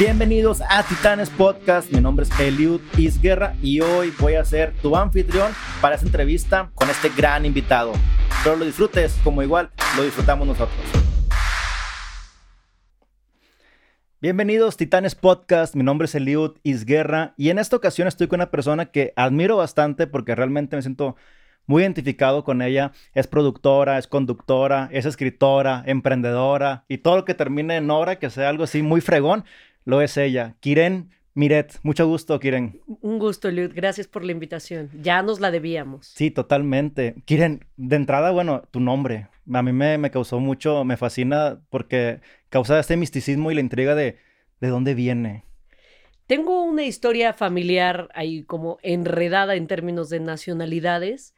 Bienvenidos a Titanes Podcast. Mi nombre es Eliud Isguerra y hoy voy a ser tu anfitrión para esta entrevista con este gran invitado. Espero lo disfrutes como igual lo disfrutamos nosotros. Bienvenidos Titanes Podcast, mi nombre es Eliud Isguerra y en esta ocasión estoy con una persona que admiro bastante porque realmente me siento muy identificado con ella. Es productora, es conductora, es escritora, emprendedora y todo lo que termine en obra, que sea algo así muy fregón, lo es ella. Kiren Miret, mucho gusto, Kiren. Un gusto, Liud. Gracias por la invitación. Ya nos la debíamos. Sí, totalmente. Kiren, de entrada, bueno, tu nombre. A mí me, me causó mucho, me fascina porque causa este misticismo y la intriga de de dónde viene. Tengo una historia familiar ahí como enredada en términos de nacionalidades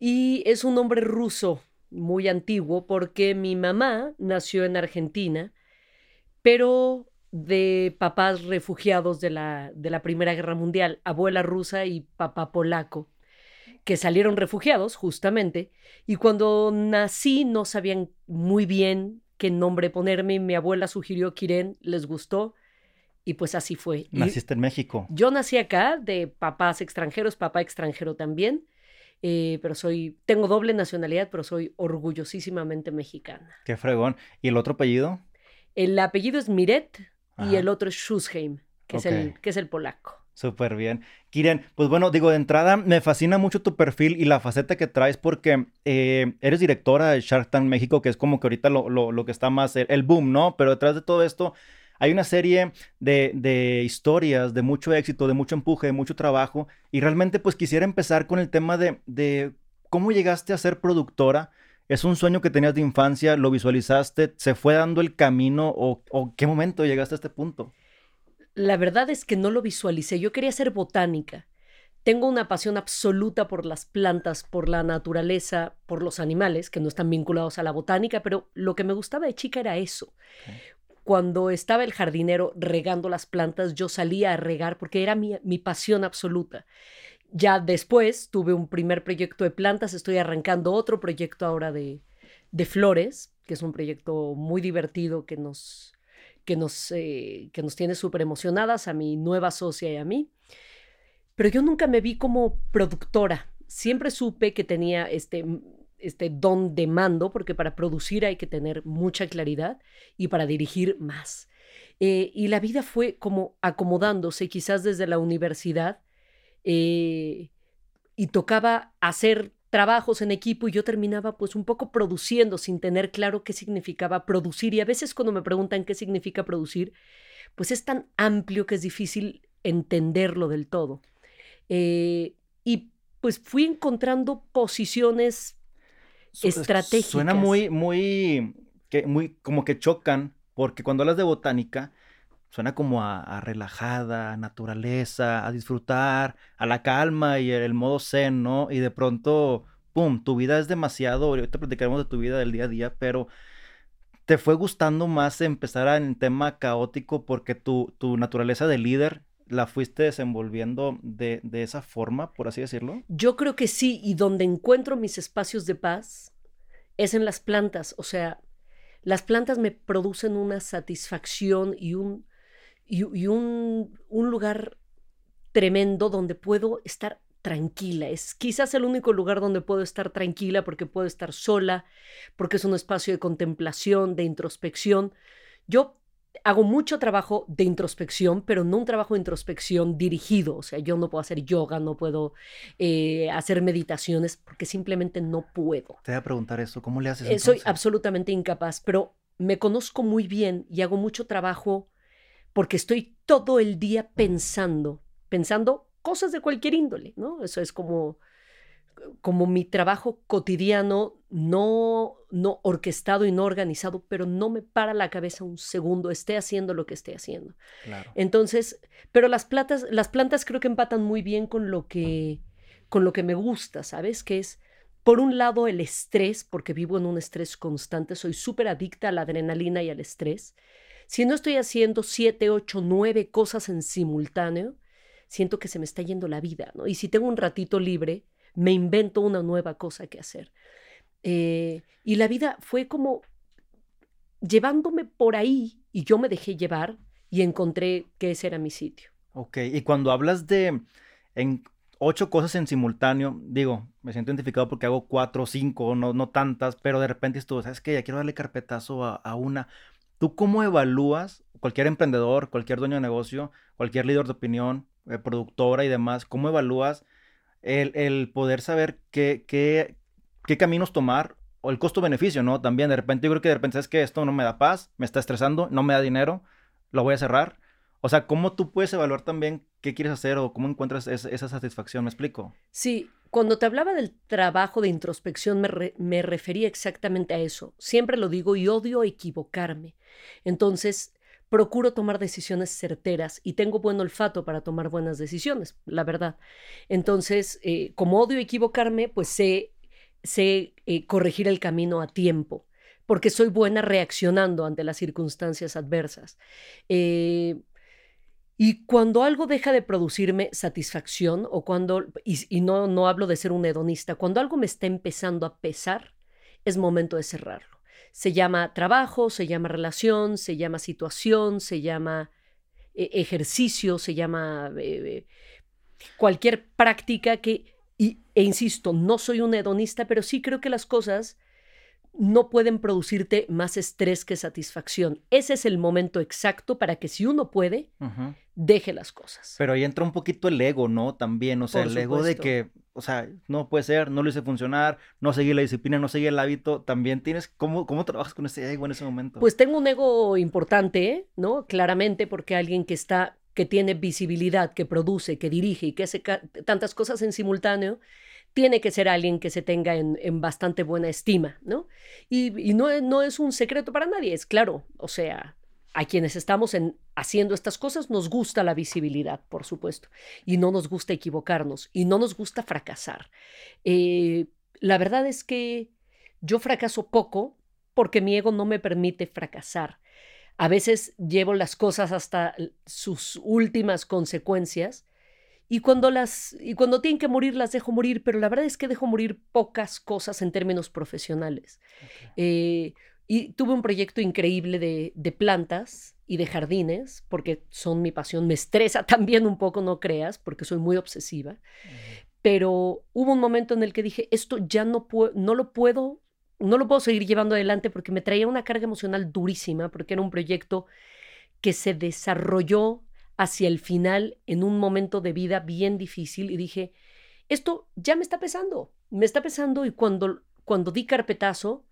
y es un nombre ruso muy antiguo porque mi mamá nació en Argentina, pero de papás refugiados de la, de la Primera Guerra Mundial, abuela rusa y papá polaco, que salieron refugiados justamente, y cuando nací no sabían muy bien qué nombre ponerme, mi abuela sugirió Kiren, les gustó, y pues así fue. Naciste en México. Yo nací acá, de papás extranjeros, papá extranjero también, eh, pero soy, tengo doble nacionalidad, pero soy orgullosísimamente mexicana. Qué fregón. ¿Y el otro apellido? El apellido es Miret, y el otro es Schusheim, que, es el, que es el polaco. Súper bien. Kiren, pues bueno, digo, de entrada me fascina mucho tu perfil y la faceta que traes porque eh, eres directora de Shark Tank México, que es como que ahorita lo, lo, lo que está más, el, boom, ¿no? Pero detrás de todo esto hay una serie de, de, historias de mucho éxito, de mucho empuje, de mucho trabajo y realmente pues quisiera empezar con el tema de, de cómo llegaste a ser productora. ¿Es un sueño que tenías de infancia? ¿Lo visualizaste? ¿Se fue dando el camino o, o qué momento llegaste a este punto? La verdad es que no lo visualicé. Yo quería ser botánica. Tengo una pasión absoluta por las plantas, por la naturaleza, por los animales, que no están vinculados a la botánica, pero lo que me gustaba de chica era eso. Cuando estaba el jardinero regando las plantas, yo salía a regar porque era mi, mi pasión absoluta. Ya después tuve un primer proyecto de plantas, estoy arrancando otro proyecto ahora de, de flores, que es un proyecto muy divertido que nos, que nos, eh, que nos tiene súper emocionadas, a mi nueva socia y a mí. Pero yo nunca me vi como productora. Siempre supe que tenía este, este don de mando, porque para producir hay que tener mucha claridad y para dirigir más. Eh, y la vida fue como acomodándose, quizás desde la universidad, eh, y tocaba hacer trabajos en equipo y yo terminaba pues un poco produciendo sin tener claro qué significaba producir y a veces cuando me preguntan qué significa producir, pues es tan amplio que es difícil entenderlo del todo. Eh, y pues fui encontrando posiciones estratégicas. Suena muy, muy, que, muy, como que chocan, porque cuando hablas de botánica, suena como a, relajada, a naturaleza, a disfrutar, a la calma y el modo zen, ¿no? Y de pronto, ¡pum!, tu vida es demasiado, ahorita platicaremos de tu vida del día a día, pero ¿te fue gustando más empezar en tema caótico porque tu, tu naturaleza de líder la fuiste desenvolviendo de, de esa forma, por así decirlo? Yo creo que sí, y donde encuentro mis espacios de paz es en las plantas, o sea, las plantas me producen una satisfacción y un y, un, un lugar tremendo donde puedo estar tranquila. Es quizás el único lugar donde puedo estar tranquila porque puedo estar sola, porque es un espacio de contemplación, de introspección. Yo hago mucho trabajo de introspección, pero no un trabajo de introspección dirigido. O sea, yo no puedo hacer yoga, no puedo eh, hacer meditaciones porque simplemente no puedo. Te voy a preguntar eso, ¿cómo le haces? Eh, soy absolutamente incapaz, pero me conozco muy bien y hago mucho trabajo porque estoy todo el día pensando, pensando cosas de cualquier índole, ¿no? Eso es como, como mi trabajo cotidiano, no, no orquestado y no organizado, pero no me para la cabeza un segundo, esté haciendo lo que esté haciendo. Entonces, pero las, plantas, las plantas creo que empatan muy bien con lo que, con lo que me gusta, ¿sabes? Que es, por un lado, el estrés, porque vivo en un estrés constante, soy súper adicta a la adrenalina y al estrés. Si no estoy haciendo siete, ocho, nueve cosas en simultáneo, siento que se me está yendo la vida, ¿no? Y si tengo un ratito libre, me invento una nueva cosa que hacer. Eh, y la vida fue como llevándome por ahí y yo me dejé llevar y encontré que ese era mi sitio. Ok, y cuando hablas de en ocho cosas en simultáneo, digo, me siento identificado porque hago cuatro cinco, no, no tantas, pero de repente estuvo, ¿sabes qué? Ya quiero darle carpetazo a, una. ¿Tú cómo evalúas, cualquier emprendedor, cualquier dueño de negocio, cualquier líder de opinión, eh, productora y demás, cómo evalúas el, el poder saber qué, qué, qué caminos tomar o el costo-beneficio, ¿no? También de repente yo creo que de repente sabes que esto no me da paz, me está estresando, no me da dinero, lo voy a cerrar. O sea, ¿cómo tú puedes evaluar también qué quieres hacer o cómo encuentras esa satisfacción? ¿Me explico? Sí, cuando te hablaba del trabajo de introspección me, me refería exactamente a eso. Siempre lo digo y odio equivocarme. Entonces, procuro tomar decisiones certeras y tengo buen olfato para tomar buenas decisiones, la verdad. Entonces, eh, como odio equivocarme, pues sé, sé eh, corregir el camino a tiempo, porque soy buena reaccionando ante las circunstancias adversas. Eh, y cuando algo deja de producirme satisfacción, o cuando, y, no, no hablo de ser un hedonista, cuando algo me está empezando a pesar, es momento de cerrarlo. Se llama trabajo, se llama relación, se llama situación, se llama eh, ejercicio, se llama eh, cualquier práctica que, e insisto, no soy un hedonista, pero sí creo que las cosas no pueden producirte más estrés que satisfacción. Ese es el momento exacto para que si uno puede, deje las cosas. Pero ahí entra un poquito el ego, ¿no? También, o sea, el ego de que, o sea, no puede ser, no lo hice funcionar, no seguí la disciplina, no seguí el hábito. También tienes, ¿cómo, cómo trabajas con ese ego en ese momento? Pues tengo un ego importante, ¿no? Claramente, porque alguien que está, que tiene visibilidad, que produce, que dirige y que hace tantas cosas en simultáneo, tiene que ser alguien que se tenga en, bastante buena estima, ¿no? Y, no, no, es un secreto para nadie, es claro, o sea, a quienes estamos en, haciendo estas cosas nos gusta la visibilidad, por supuesto, y no nos gusta equivocarnos, y no nos gusta fracasar. Eh, la verdad es que yo fracaso poco porque mi ego no me permite fracasar. A veces llevo las cosas hasta sus últimas consecuencias y cuando las y cuando tienen que morir las dejo morir, pero la verdad es que dejo morir pocas cosas en términos profesionales. Eh, y tuve un proyecto increíble de, de, plantas y de jardines, porque son mi pasión. Me estresa también un poco, no creas, porque soy muy obsesiva. Pero hubo un momento en el que dije, esto ya no, no lo puedo, no lo puedo seguir llevando adelante porque me traía una carga emocional durísima, porque era un proyecto que se desarrolló hacia el final en un momento de vida bien difícil y dije, esto ya me está pesando, me está pesando y cuando, cuando di carpetazo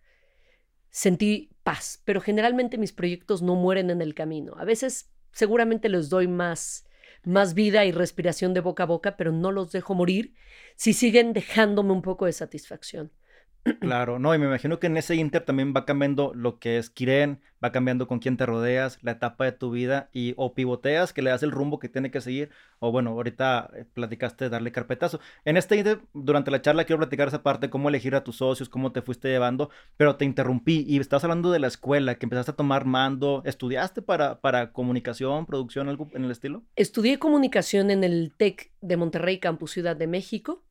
sentí paz, pero generalmente mis proyectos no mueren en el camino. A veces seguramente les doy más, más vida y respiración de boca a boca, pero no los dejo morir si siguen dejándome un poco de satisfacción. Claro, no, y me imagino que en ese inter también va cambiando lo que es Kiren, va cambiando con quién te rodeas, la etapa de tu vida, y o pivoteas, que le das el rumbo que tiene que seguir, o bueno, ahorita eh, platicaste de darle carpetazo. En este inter, durante la charla quiero platicar esa parte, cómo elegir a tus socios, cómo te fuiste llevando, pero te interrumpí y estabas hablando de la escuela, que empezaste a tomar mando, ¿estudiaste para, para comunicación, producción, algo en el estilo? Estudié comunicación en el TEC de Monterrey, Campus Ciudad de México,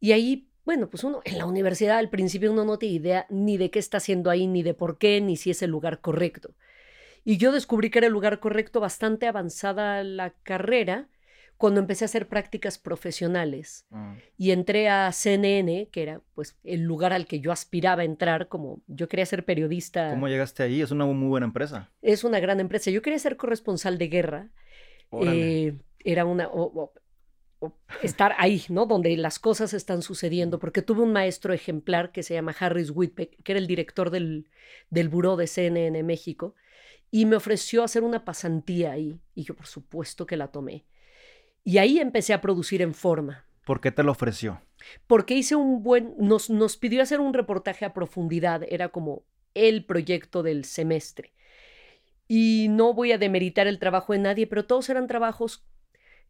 y ahí bueno, pues uno en la universidad al principio uno no tiene idea ni de qué está haciendo ahí, ni de por qué, ni si es el lugar correcto. Y yo descubrí que era el lugar correcto bastante avanzada la carrera cuando empecé a hacer prácticas profesionales mm. y entré a CNN, que era pues el lugar al que yo aspiraba a entrar, como yo quería ser periodista. ¿Cómo llegaste ahí? Es una muy buena empresa. Es una gran empresa. Yo quería ser corresponsal de guerra. Eh, era una, estar ahí, ¿no? Donde las cosas están sucediendo, porque tuve un maestro ejemplar que se llama Harris Whitbeck, que era el director del, del buró de CNN México, y me ofreció hacer una pasantía ahí, y yo por supuesto que la tomé. Y ahí empecé a producir en forma. ¿Por qué te lo ofreció? Porque hice un buen, nos, nos pidió hacer un reportaje a profundidad, era como el proyecto del semestre. Y no voy a demeritar el trabajo de nadie, pero todos eran trabajos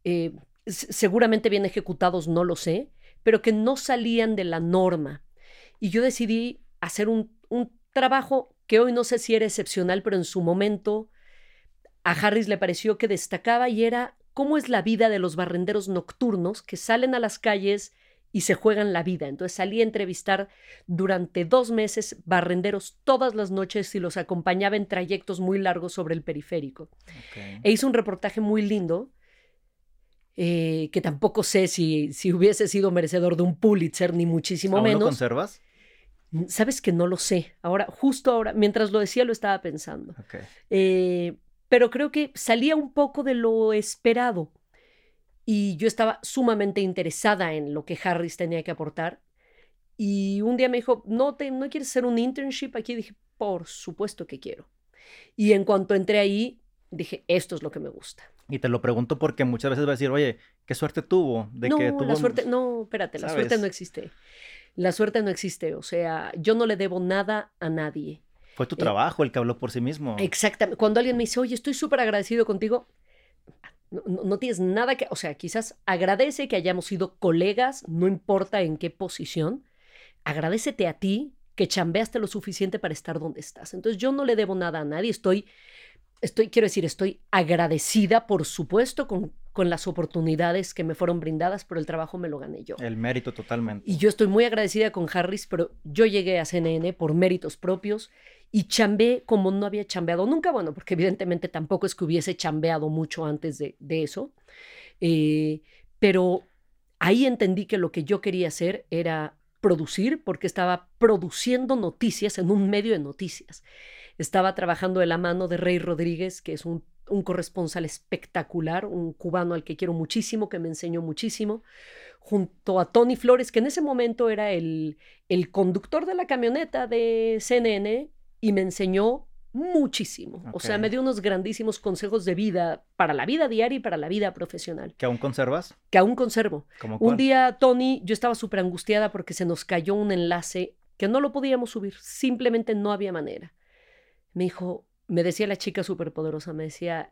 eh, seguramente bien ejecutados, no lo sé, pero que no salían de la norma. Y yo decidí hacer un, trabajo que hoy no sé si era excepcional, pero en su momento a Harris le pareció que destacaba y era cómo es la vida de los barrenderos nocturnos que salen a las calles y se juegan la vida. Entonces salí a entrevistar durante dos meses barrenderos todas las noches y los acompañaba en trayectos muy largos sobre el periférico. E hice un reportaje muy lindo. Eh, que tampoco sé si, si hubiese sido merecedor de un Pulitzer, ni muchísimo ¿Aún menos. lo conservas? Sabes que no lo sé. Ahora, justo ahora, mientras lo decía, lo estaba pensando. Eh, pero creo que salía un poco de lo esperado. Y yo estaba sumamente interesada en lo que Harris tenía que aportar. Y un día me dijo, ¿no, te, ¿no quieres hacer un internship aquí? dije, por supuesto que quiero. Y en cuanto entré ahí, dije, esto es lo que me gusta. Y te lo pregunto porque muchas veces va a decir, oye, ¿qué suerte tuvo? De que tuvo... la suerte, no, espérate, la suerte no existe. La suerte no existe, o sea, yo no le debo nada a nadie. Fue tu eh, trabajo el que habló por sí mismo. Exactamente. Cuando alguien me dice, oye, estoy súper agradecido contigo, no, tienes nada que, o sea, quizás agradece que hayamos sido colegas, no importa en qué posición, agradecete a ti que chambeaste lo suficiente para estar donde estás. Entonces yo no le debo nada a nadie, estoy, estoy, quiero decir, estoy agradecida, por supuesto, con, con las oportunidades que me fueron brindadas, pero el trabajo me lo gané yo. El mérito totalmente. Y yo estoy muy agradecida con Harris, pero yo llegué a CNN por méritos propios y chambeé como no había chambeado nunca, bueno, porque evidentemente tampoco es que hubiese chambeado mucho antes de, eso, eh, pero ahí entendí que lo que yo quería hacer era producir, porque estaba produciendo noticias en un medio de noticias. Estaba trabajando de la mano de Rey Rodríguez, que es un, un corresponsal espectacular, un cubano al que quiero muchísimo, que me enseñó muchísimo, junto a Tony Flores, que en ese momento era el, el conductor de la camioneta de CNN, y me enseñó muchísimo. O sea, me dio unos grandísimos consejos de vida para la vida diaria y para la vida profesional. ¿Que aún conservas? Que aún conservo. un día, Tony, yo estaba súper angustiada porque se nos cayó un enlace que no lo podíamos subir. Simplemente no había manera. Me dijo, me decía la chica superpoderosa, me decía,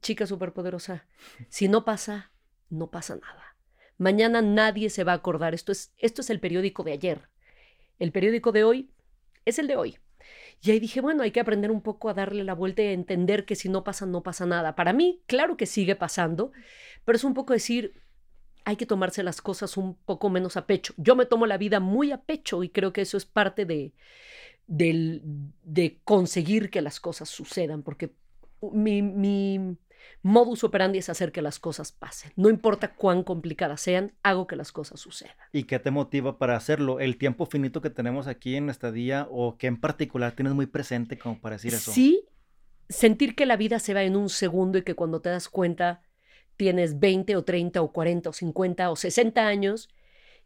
chica superpoderosa, si no pasa, no pasa nada. Mañana nadie se va a acordar. Esto es, esto es el periódico de ayer. El periódico de hoy es el de hoy. Y ahí dije, bueno, hay que aprender un poco a darle la vuelta y a entender que si no pasa, no pasa nada. Para mí, claro que sigue pasando, pero es un poco decir, hay que tomarse las cosas un poco menos a pecho. Yo me tomo la vida muy a pecho y creo que eso es parte de, de conseguir que las cosas sucedan, porque mi, mi, modus operandi es hacer que las cosas pasen. No importa cuán complicadas sean, hago que las cosas sucedan. ¿Y qué te motiva para hacerlo? ¿El tiempo finito que tenemos aquí en esta día o qué en particular tienes muy presente como para decir eso? Sí, sentir que la vida se va en un segundo y que cuando te das cuenta tienes 20 o 30 o 40 o 50 o 60 años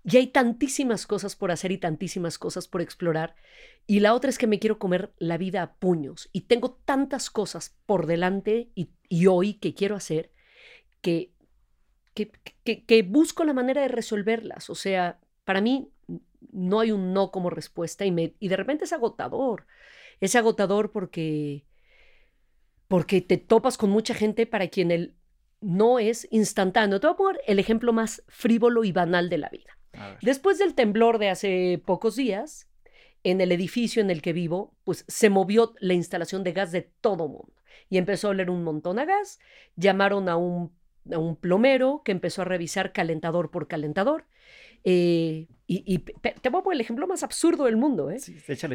y hay tantísimas cosas por hacer y tantísimas cosas por explorar. Y la otra es que me quiero comer la vida a puños. Y tengo tantas cosas por delante y, hoy que quiero hacer que, que, que, busco la manera de resolverlas. O sea, para mí no hay un no como respuesta y, me, de repente es agotador. Es agotador porque, porque te topas con mucha gente para quien el no es instantáneo. Te voy a poner el ejemplo más frívolo y banal de la vida. Después del temblor de hace pocos días, en el edificio en el que vivo, pues se movió la instalación de gas de todo mundo y empezó a oler un montón a gas. Llamaron a un, a un plomero que empezó a revisar calentador por calentador. Eh, y, te voy a poner el ejemplo más absurdo del mundo. ¿eh?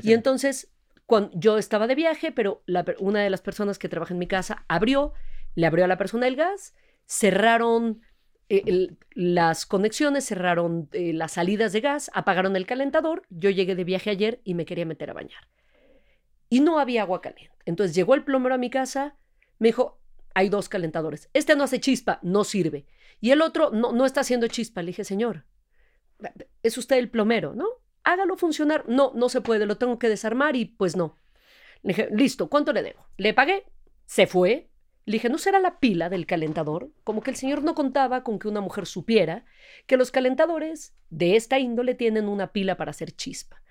Y entonces, cuando yo estaba de viaje, pero una de las personas que trabaja en mi casa abrió, le abrió a la persona el gas, cerraron eh, las conexiones, cerraron eh, las salidas de gas, apagaron el calentador. Yo llegué de viaje ayer y me quería meter a bañar. Y no había agua caliente. Entonces llegó el plomero a mi casa, me dijo, hay dos calentadores. Este no hace chispa, no sirve. Y el otro no, no está haciendo chispa. Le dije, señor, es usted el plomero, ¿no? Hágalo funcionar. No, no se puede, lo tengo que desarmar y pues no. Le dije, listo, ¿cuánto le debo? Le pagué, se fue, le dije, ¿no será la pila del calentador? Como que el señor no contaba con que una mujer supiera que los calentadores de esta índole tienen una pila para hacer chispa.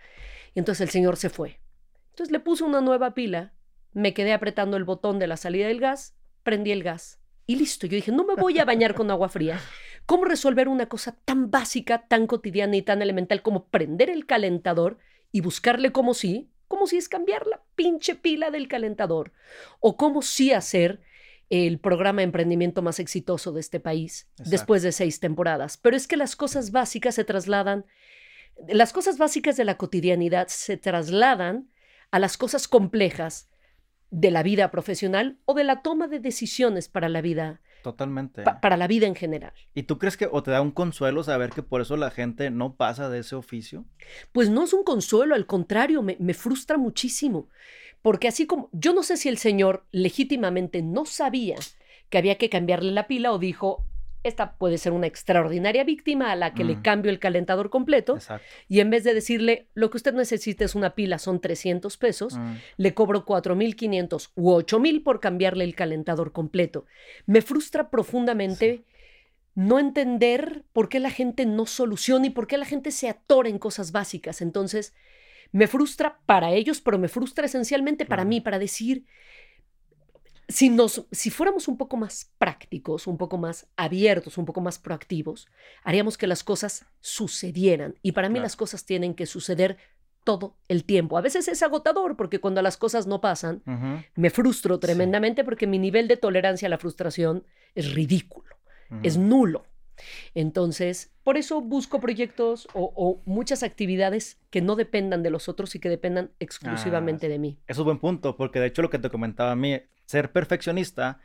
Y entonces el señor se fue. Entonces le puse una nueva pila, me quedé apretando el botón de la salida del gas, prendí el gas y listo. Yo dije, no me voy a bañar con agua fría. ¿Cómo resolver una cosa tan básica, tan cotidiana y tan elemental como prender el calentador y buscarle como si, como si es cambiar la pinche pila del calentador? O como si hacer el programa de emprendimiento más exitoso de este país después de seis temporadas. Pero es que las cosas básicas se trasladan, las cosas básicas de la cotidianidad se trasladan a las cosas complejas de la vida profesional o de la toma de decisiones para la vida. Totalmente. para la vida en general. ¿Y tú crees que o te da un consuelo saber que por eso la gente no pasa de ese oficio? Pues no es un consuelo, al contrario, me, me frustra muchísimo. Porque así como yo no sé si el señor legítimamente no sabía que había que cambiarle la pila o dijo, esta puede ser una extraordinaria víctima a la que le mm. cambio el calentador completo. Y en vez de decirle, lo que usted necesita es una pila, son 300 pesos, mm. le cobro 4.500 u 8.000 por cambiarle el calentador completo. Me frustra profundamente no entender por qué la gente no soluciona y por qué la gente se atora en cosas básicas. Entonces, me frustra para ellos, pero me frustra esencialmente para mí, para decir, si, nos, si fuéramos un poco más prácticos, un poco más abiertos, un poco más proactivos, haríamos que las cosas sucedieran. Y para mí las cosas tienen que suceder todo el tiempo. A veces es agotador porque cuando las cosas no pasan, me frustro tremendamente porque mi nivel de tolerancia a la frustración es ridículo, es nulo. Entonces, por eso busco proyectos o, muchas actividades que no dependan de los otros y que dependan exclusivamente ah, de mí. Eso es buen punto, porque de hecho lo que te comentaba a mí, ser perfeccionista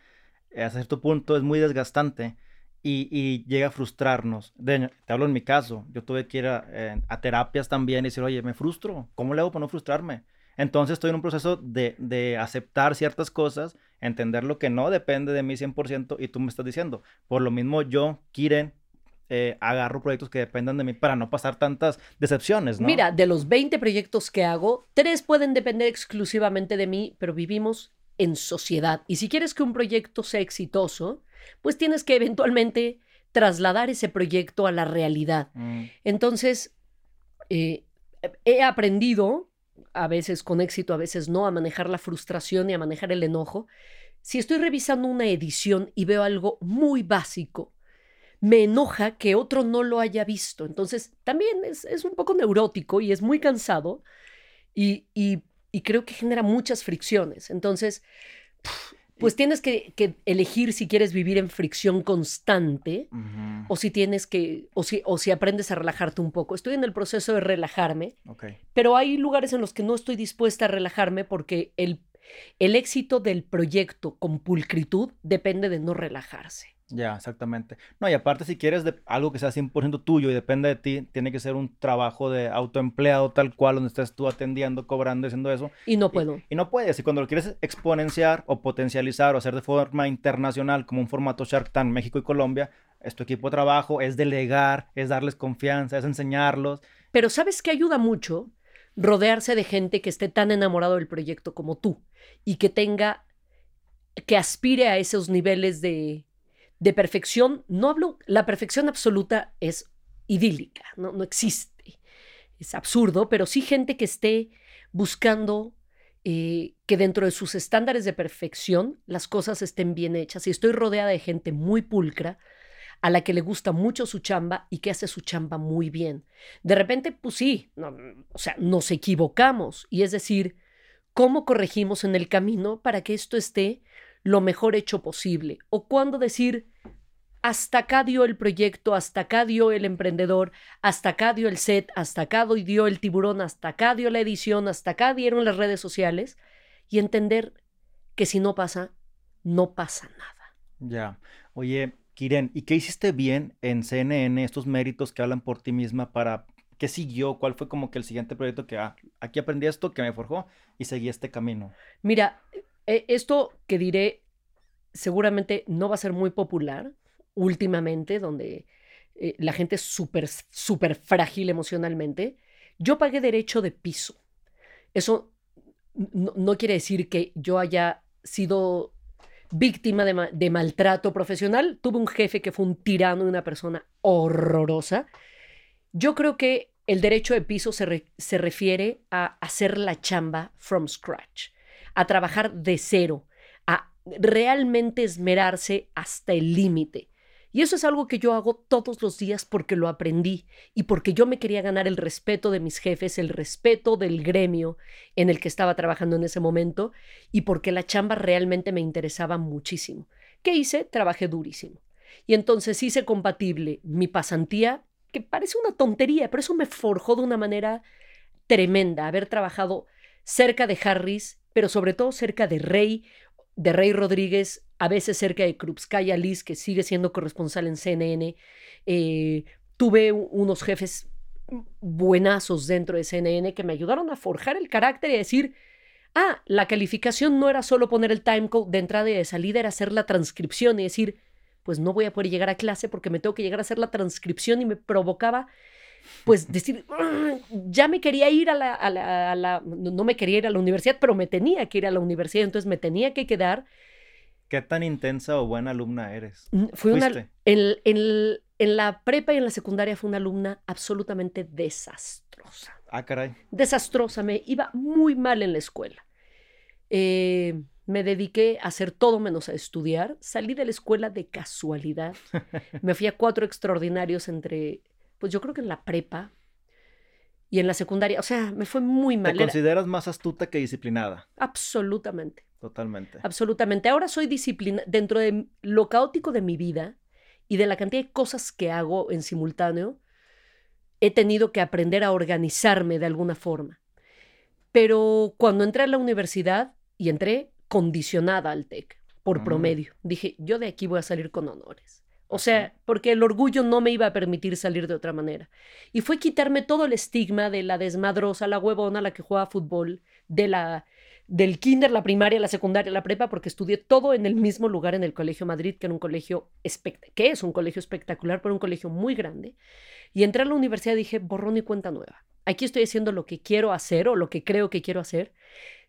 eh, a cierto punto es muy desgastante y, llega a frustrarnos. te hablo en mi caso, yo tuve que ir eh, a, terapias también y decir, oye, me frustro, ¿cómo le hago para no frustrarme? Entonces estoy en un proceso de, de, aceptar ciertas cosas, entender lo que no depende de mí 100% y tú me estás diciendo. Por lo mismo yo, Kiren, eh, agarro proyectos que dependan de mí para no pasar tantas decepciones, ¿no? Mira, de los 20 proyectos que hago, tres pueden depender exclusivamente de mí, pero vivimos en sociedad. Y si quieres que un proyecto sea exitoso, pues tienes que eventualmente trasladar ese proyecto a la realidad. Mm. Entonces, eh, he aprendido, a veces con éxito, a veces no, a manejar la frustración y a manejar el enojo. Si estoy revisando una edición y veo algo muy básico, me enoja que otro no lo haya visto. Entonces, también es, un poco neurótico y es muy cansado y, creo que genera muchas fricciones. Entonces, pues tienes que, elegir si quieres vivir en fricción constante o si tienes que, o si, o si aprendes a relajarte un poco. Estoy en el proceso de relajarme, pero hay lugares en los que no estoy dispuesta a relajarme porque el, el éxito del proyecto con pulcritud depende de no relajarse. Ya, exactamente. No, y aparte si quieres de algo que sea 100% tuyo y depende de ti, tiene que ser un trabajo de autoempleado tal cual, donde estés tú atendiendo, cobrando, haciendo eso. Y no puedo. Y, no puedes. Y cuando lo quieres exponenciar o potencializar o hacer de forma internacional, como un formato Shark Tank México y Colombia, es tu equipo de trabajo, es delegar, es darles confianza, es enseñarlos. Pero ¿sabes que ayuda mucho? Rodearse de gente que esté tan enamorado del proyecto como tú y que tenga, que aspire a esos niveles de de perfección, no hablo, la perfección absoluta es idílica, no, no existe, es absurdo, pero sí gente que esté buscando eh, que dentro de sus estándares de perfección las cosas estén bien hechas. Y estoy rodeada de gente muy pulcra, a la que le gusta mucho su chamba y que hace su chamba muy bien. De repente, pues sí, o sea, nos equivocamos. Y es decir, ¿cómo corregimos en el camino para que esto esté lo mejor hecho posible. O cuando decir, hasta acá dio el proyecto, hasta acá dio el emprendedor, hasta acá dio el set, hasta acá dio el tiburón, hasta acá dio la edición, hasta acá dieron las redes sociales y entender que si no pasa, no pasa nada. Ya. Oye, Kiren, ¿y qué hiciste bien en CNN, estos méritos que hablan por ti misma para qué siguió? ¿Cuál fue como que el siguiente proyecto que ah, aquí aprendí esto, que me forjó y seguí este camino? Mira, eh, esto que diré seguramente no va a ser muy popular últimamente, donde eh, la gente es súper, súper frágil emocionalmente. Yo pagué derecho de piso. Eso no, quiere decir que yo haya sido víctima de, maltrato profesional. Tuve un jefe que fue un tirano y una persona horrorosa. Yo creo que el derecho de piso se, se refiere a hacer la chamba from scratch a trabajar de cero, a realmente esmerarse hasta el límite. Y eso es algo que yo hago todos los días porque lo aprendí y porque yo me quería ganar el respeto de mis jefes, el respeto del gremio en el que estaba trabajando en ese momento y porque la chamba realmente me interesaba muchísimo. ¿Qué hice? Trabajé durísimo. Y entonces hice compatible mi pasantía, que parece una tontería, pero eso me forjó de una manera tremenda, haber trabajado cerca de Harris, pero sobre todo cerca de Rey, de Rey Rodríguez, a veces cerca de Krupskaya Liz, que sigue siendo corresponsal en CNN. Eh, tuve unos jefes buenazos dentro de CNN que me ayudaron a forjar el carácter y a decir, ah, la calificación no era solo poner el timecode de entrada y de salida, era hacer la transcripción y decir, pues no voy a poder llegar a clase porque me tengo que llegar a hacer la transcripción y me provocaba pues decir, ya me quería ir a la, a la, no me quería ir a la universidad, pero me tenía que ir a la universidad, entonces me tenía que quedar. ¿Qué tan intensa o buena alumna eres? Fui una, en, en, en la prepa y en la secundaria fue una alumna absolutamente desastrosa. Ah, caray. Desastrosa, me iba muy mal en la escuela. Eh, me dediqué a hacer todo menos a estudiar. Salí de la escuela de casualidad. Me fui a cuatro extraordinarios entre, pues yo creo que en la prepa y en la secundaria. O sea, me fue muy mal. ¿Te consideras más astuta que disciplinada? Absolutamente. Totalmente. Absolutamente. Ahora soy disciplinada. Dentro de lo caótico de mi vida y de la cantidad de cosas que hago en simultáneo, he tenido que aprender a organizarme de alguna forma. Pero cuando entré a la universidad, y entré condicionada al TEC por promedio. Dije, yo de aquí voy a salir con honores. O sea, porque el orgullo no me iba a permitir salir de otra manera. Y fue quitarme todo el estigma de la desmadrosa, la huevona, la que juega fútbol, de la del kinder, la primaria, la secundaria, la prepa, porque estudié todo en el mismo lugar en el Colegio Madrid, que era un colegio que es un colegio espectacular, pero un colegio muy grande. Y entré a la universidad y dije, borrón y cuenta nueva. Aquí estoy haciendo lo que quiero hacer o lo que creo que quiero hacer.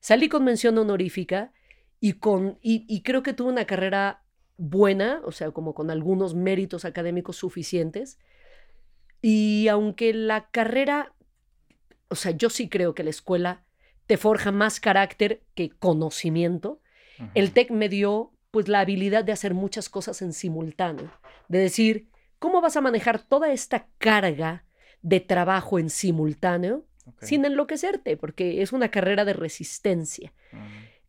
Salí con mención honorífica y, con, y, creo que tuve una carrera buena, o sea, como con algunos méritos académicos suficientes. Y aunque la carrera, o sea, yo sí creo que la escuela te forja más carácter que conocimiento, el TEC me dio pues la habilidad de hacer muchas cosas en simultáneo, de decir, ¿cómo vas a manejar toda esta carga de trabajo en simultáneo sin enloquecerte? Porque es una carrera de resistencia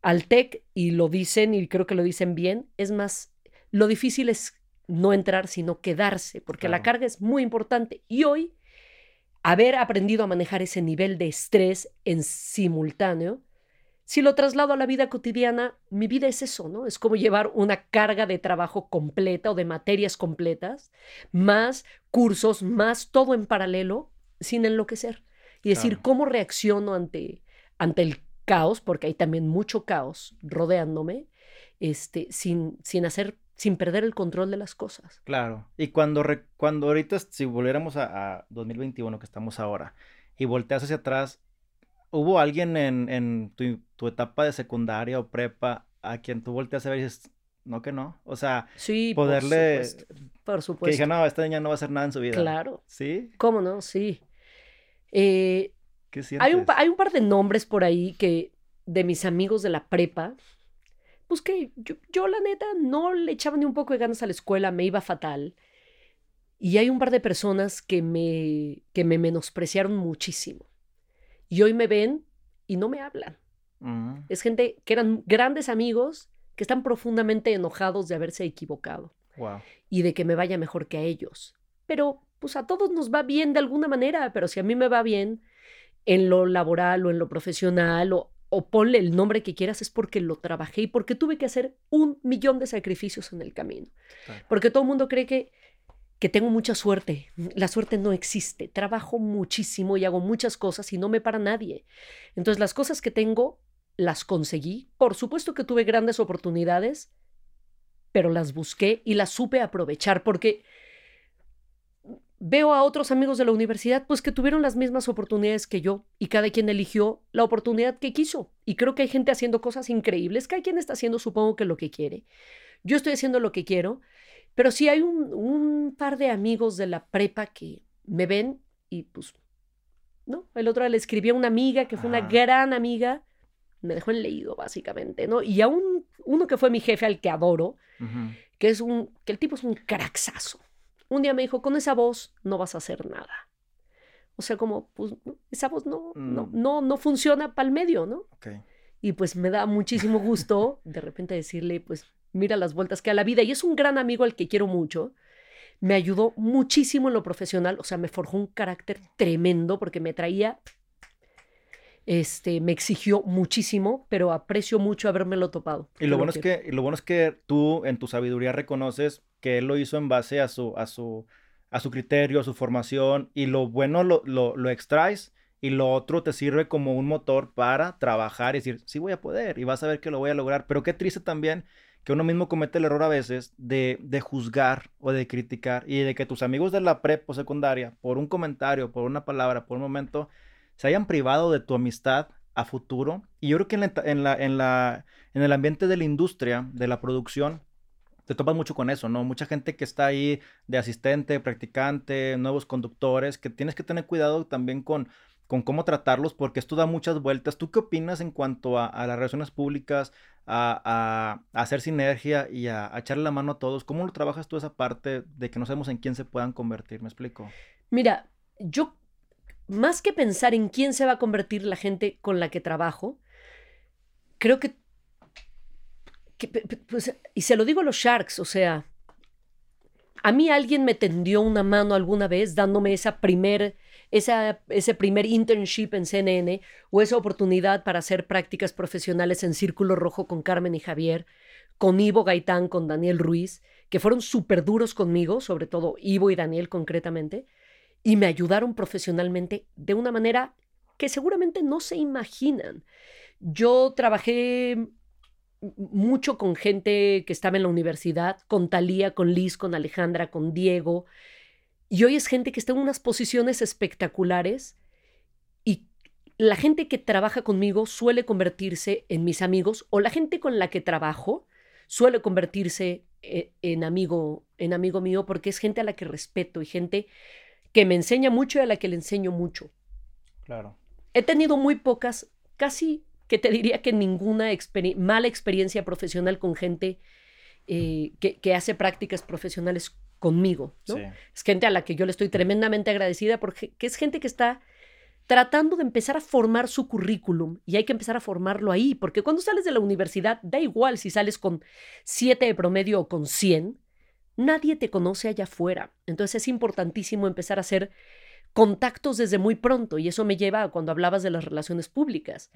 al TEC, y lo dicen, y creo que lo dicen bien, es más, lo difícil es no entrar, sino quedarse, porque la carga es muy importante. Y hoy, haber aprendido a manejar ese nivel de estrés en simultáneo, si lo traslado a la vida cotidiana, mi vida es eso, ¿no? Es como llevar una carga de trabajo completa o de materias completas, más cursos, más todo en paralelo, sin enloquecer. Y decir, ¿cómo reacciono ante, ante el caos, porque hay también mucho caos rodeándome, este, sin, sin hacer, sin perder el control de las cosas. Claro. Y cuando, cuando ahorita, si volviéramos a, 2021, que estamos ahora, y volteas hacia atrás, ¿hubo alguien en, en tu, etapa de secundaria o prepa a quien tú volteas a ver y dices, no que no? O sea, sí, poderle... Por supuesto. Por supuesto. Que dije, no, esta niña no va a hacer nada en su vida. Claro. ¿Sí? ¿Cómo no? Sí. Eh, hay un, hay un par de nombres por ahí que de mis amigos de la prepa, pues que yo, la neta no le echaba ni un poco de ganas a la escuela, me iba fatal. Y hay un par de personas que me, que me menospreciaron muchísimo. Y hoy me ven y no me hablan. Mm. Es gente que eran grandes amigos que están profundamente enojados de haberse equivocado. Y de que me vaya mejor que a ellos. Pero pues a todos nos va bien de alguna manera, pero si a mí me va bien, en lo laboral o en lo profesional o, ponle el nombre que quieras, es porque lo trabajé y porque tuve que hacer un millón de sacrificios en el camino. Porque todo el mundo cree que, que tengo mucha suerte. La suerte no existe. Trabajo muchísimo y hago muchas cosas y no me para nadie. Entonces las cosas que tengo las conseguí. Por supuesto que tuve grandes oportunidades, pero las busqué y las supe aprovechar porque veo a otros amigos de la universidad, pues que tuvieron las mismas oportunidades que yo y cada quien eligió la oportunidad que quiso. Y creo que hay gente haciendo cosas increíbles, cada quien está haciendo supongo que lo que quiere. Yo estoy haciendo lo que quiero, pero sí hay un, par de amigos de la prepa que me ven y pues, ¿no? El otro le escribí a una amiga que fue una gran amiga, me dejó en leído básicamente, ¿no? Y a un, uno que fue mi jefe al que adoro, que es un, que el tipo es un caraxazo un día me dijo, con esa voz no vas a hacer nada. O sea, como, pues, esa voz no, no, mm. no, no funciona para el medio, ¿no? Y pues me da muchísimo gusto de repente decirle, pues, mira las vueltas que a la vida. Y es un gran amigo al que quiero mucho. Me ayudó muchísimo en lo profesional, o sea, me forjó un carácter tremendo porque me traía, este, me exigió muchísimo, pero aprecio mucho habérmelo topado. Y lo, bueno es que, lo bueno es que tú en tu sabiduría reconoces que él lo hizo en base a su, a su, a su criterio, a su formación, y lo bueno lo, lo, lo extraes y lo otro te sirve como un motor para trabajar y decir, sí voy a poder y vas a ver que lo voy a lograr. Pero qué triste también que uno mismo comete el error a veces de, de juzgar o de criticar y de que tus amigos de la prep o secundaria, por un comentario, por una palabra, por un momento, se hayan privado de tu amistad a futuro. Y yo creo que en, la, en, la, en, la, en el ambiente de la industria, de la producción, te topas mucho con eso, ¿no? Mucha gente que está ahí de asistente, practicante, nuevos conductores, que tienes que tener cuidado también con con cómo tratarlos, porque esto da muchas vueltas. ¿Tú qué opinas en cuanto a, las relaciones públicas, a, hacer sinergia y a, echarle la mano a todos? ¿Cómo lo trabajas tú esa parte de que no sabemos en quién se puedan convertir? ¿Me explico? Mira, yo, más que pensar en quién se va a convertir la gente con la que trabajo, creo que, pues, y se lo digo a los Sharks, o sea, a mí alguien me tendió una mano alguna vez dándome esa primer ese primer internship en CNN o esa oportunidad para hacer prácticas profesionales en Círculo Rojo con Carmen y Javier, con Ivo Gaitán, con Daniel Ruiz, que fueron súper duros conmigo, sobre todo Ivo y Daniel concretamente, y me ayudaron profesionalmente de una manera que seguramente no se imaginan. Yo trabajé mucho con gente que estaba en la universidad, con Talía, con Liz, con Alejandra, con Diego, y hoy es gente que está en unas posiciones espectaculares y la gente que trabaja conmigo suele convertirse en mis amigos o la gente con la que trabajo suele convertirse eh, en amigo, en amigo mío porque es gente a la que respeto y gente que me enseña mucho y a la que le enseño mucho. Claro. He tenido muy pocas, casi que te diría que ninguna mala experiencia profesional con gente eh, que, que, hace prácticas profesionales conmigo, ¿no? Es gente a la que yo le estoy tremendamente agradecida porque es gente que está tratando de empezar a formar su currículum y hay que empezar a formarlo ahí, porque cuando sales de la universidad, da igual si sales con 7 de promedio o con 100, nadie te conoce allá afuera. Entonces es importantísimo empezar a hacer contactos desde muy pronto y eso me lleva a cuando hablabas de las relaciones públicas.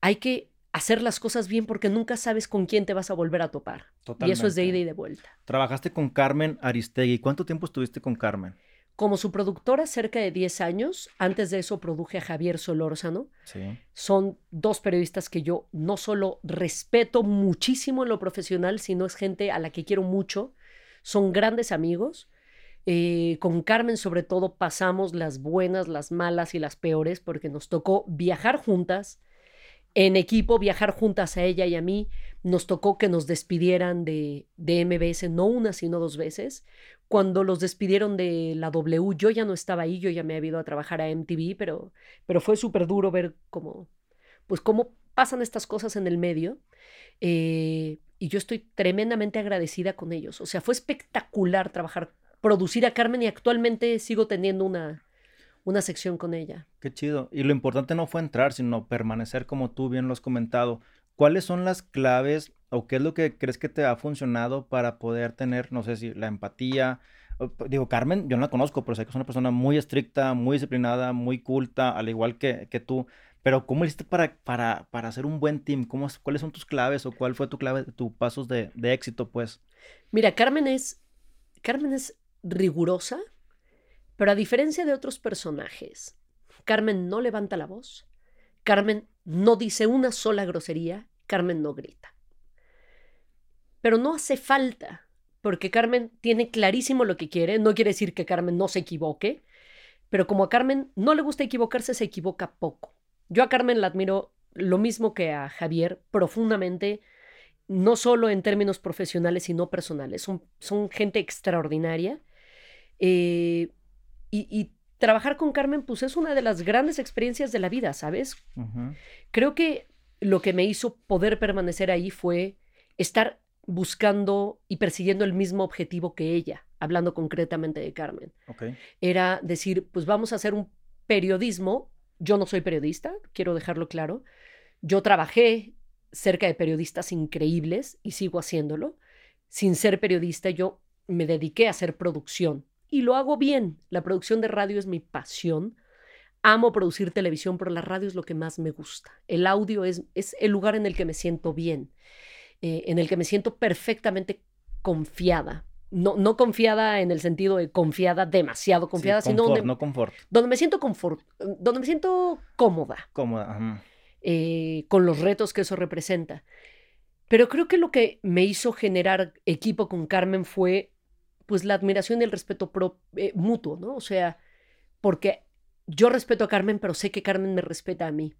Hay que hacer las cosas bien porque nunca sabes con quién te vas a volver a topar. Y eso es de ida y de vuelta. Trabajaste con Carmen Aristegui. ¿Cuánto tiempo estuviste con Carmen? Como su productora, cerca de 10 años. Antes de eso produje a Javier Solórzano. Sí. Son dos periodistas que yo no solo respeto muchísimo en lo profesional, sino es gente a la que quiero mucho. Son grandes amigos. Eh, con Carmen, sobre todo, pasamos las buenas, las malas y las peores, porque nos tocó viajar juntas, en equipo, viajar juntas a ella y a mí. Nos tocó que nos despidieran de, de MBS, no una, sino dos veces. Cuando los despidieron de la W, yo ya no estaba ahí, yo ya me había ido a trabajar a MTV, pero, pero fue súper duro ver cómo, pues cómo pasan estas cosas en el medio. Eh, y yo estoy tremendamente agradecida con ellos. O sea, fue espectacular trabajar, producir a Carmen y actualmente sigo teniendo una, una sección con ella. Qué chido. Y lo importante no fue entrar, sino permanecer como tú bien lo has comentado. ¿Cuáles son las claves o qué es lo que crees que te ha funcionado para poder tener, no sé si la empatía? Digo, Carmen, yo no la conozco, pero sé que es una persona muy estricta, muy disciplinada, muy culta, al igual que, que tú. Pero ¿cómo hiciste para, para, para hacer un buen team? ¿Cómo, ¿Cuáles son tus claves o cuál fue tu clave, tus pasos de, de éxito, pues? Mira, Carmen es, Carmen es rigurosa, pero a diferencia de otros personajes, Carmen no levanta la voz, Carmen no dice una sola grosería, Carmen no grita. Pero no hace falta, porque Carmen tiene clarísimo lo que quiere, no quiere decir que Carmen no se equivoque, pero como a Carmen no le gusta equivocarse, se equivoca poco. Yo a Carmen la admiro lo mismo que a Javier profundamente, no solo en términos profesionales, sino personales. Son, son gente extraordinaria. Eh, y, trabajar con Carmen, pues es una de las grandes experiencias de la vida, ¿sabes? Creo que lo que me hizo poder permanecer ahí fue estar buscando y persiguiendo el mismo objetivo que ella, hablando concretamente de Carmen. Era decir, pues vamos a hacer un periodismo. Yo no soy periodista, quiero dejarlo claro. Yo trabajé cerca de periodistas increíbles y sigo haciéndolo, sin ser periodista, yo me dediqué a hacer producción y lo hago bien. La producción de radio es mi pasión. Amo producir televisión, pero la radio es lo que más me gusta. El audio es, es el lugar en el que me siento bien, eh, en el que me siento perfectamente confiada. No, no confiada en el sentido de confiada, demasiado confiada, Sí, sino donde, no confort. donde me siento confort, donde me siento cómoda Cómoda. ajá. eh, con los retos que eso representa. Pero creo que lo que me hizo generar equipo con Carmen fue pues la admiración y el respeto pro- eh, mutuo, ¿no? O sea, porque yo respeto a Carmen, pero sé que Carmen me respeta a mí,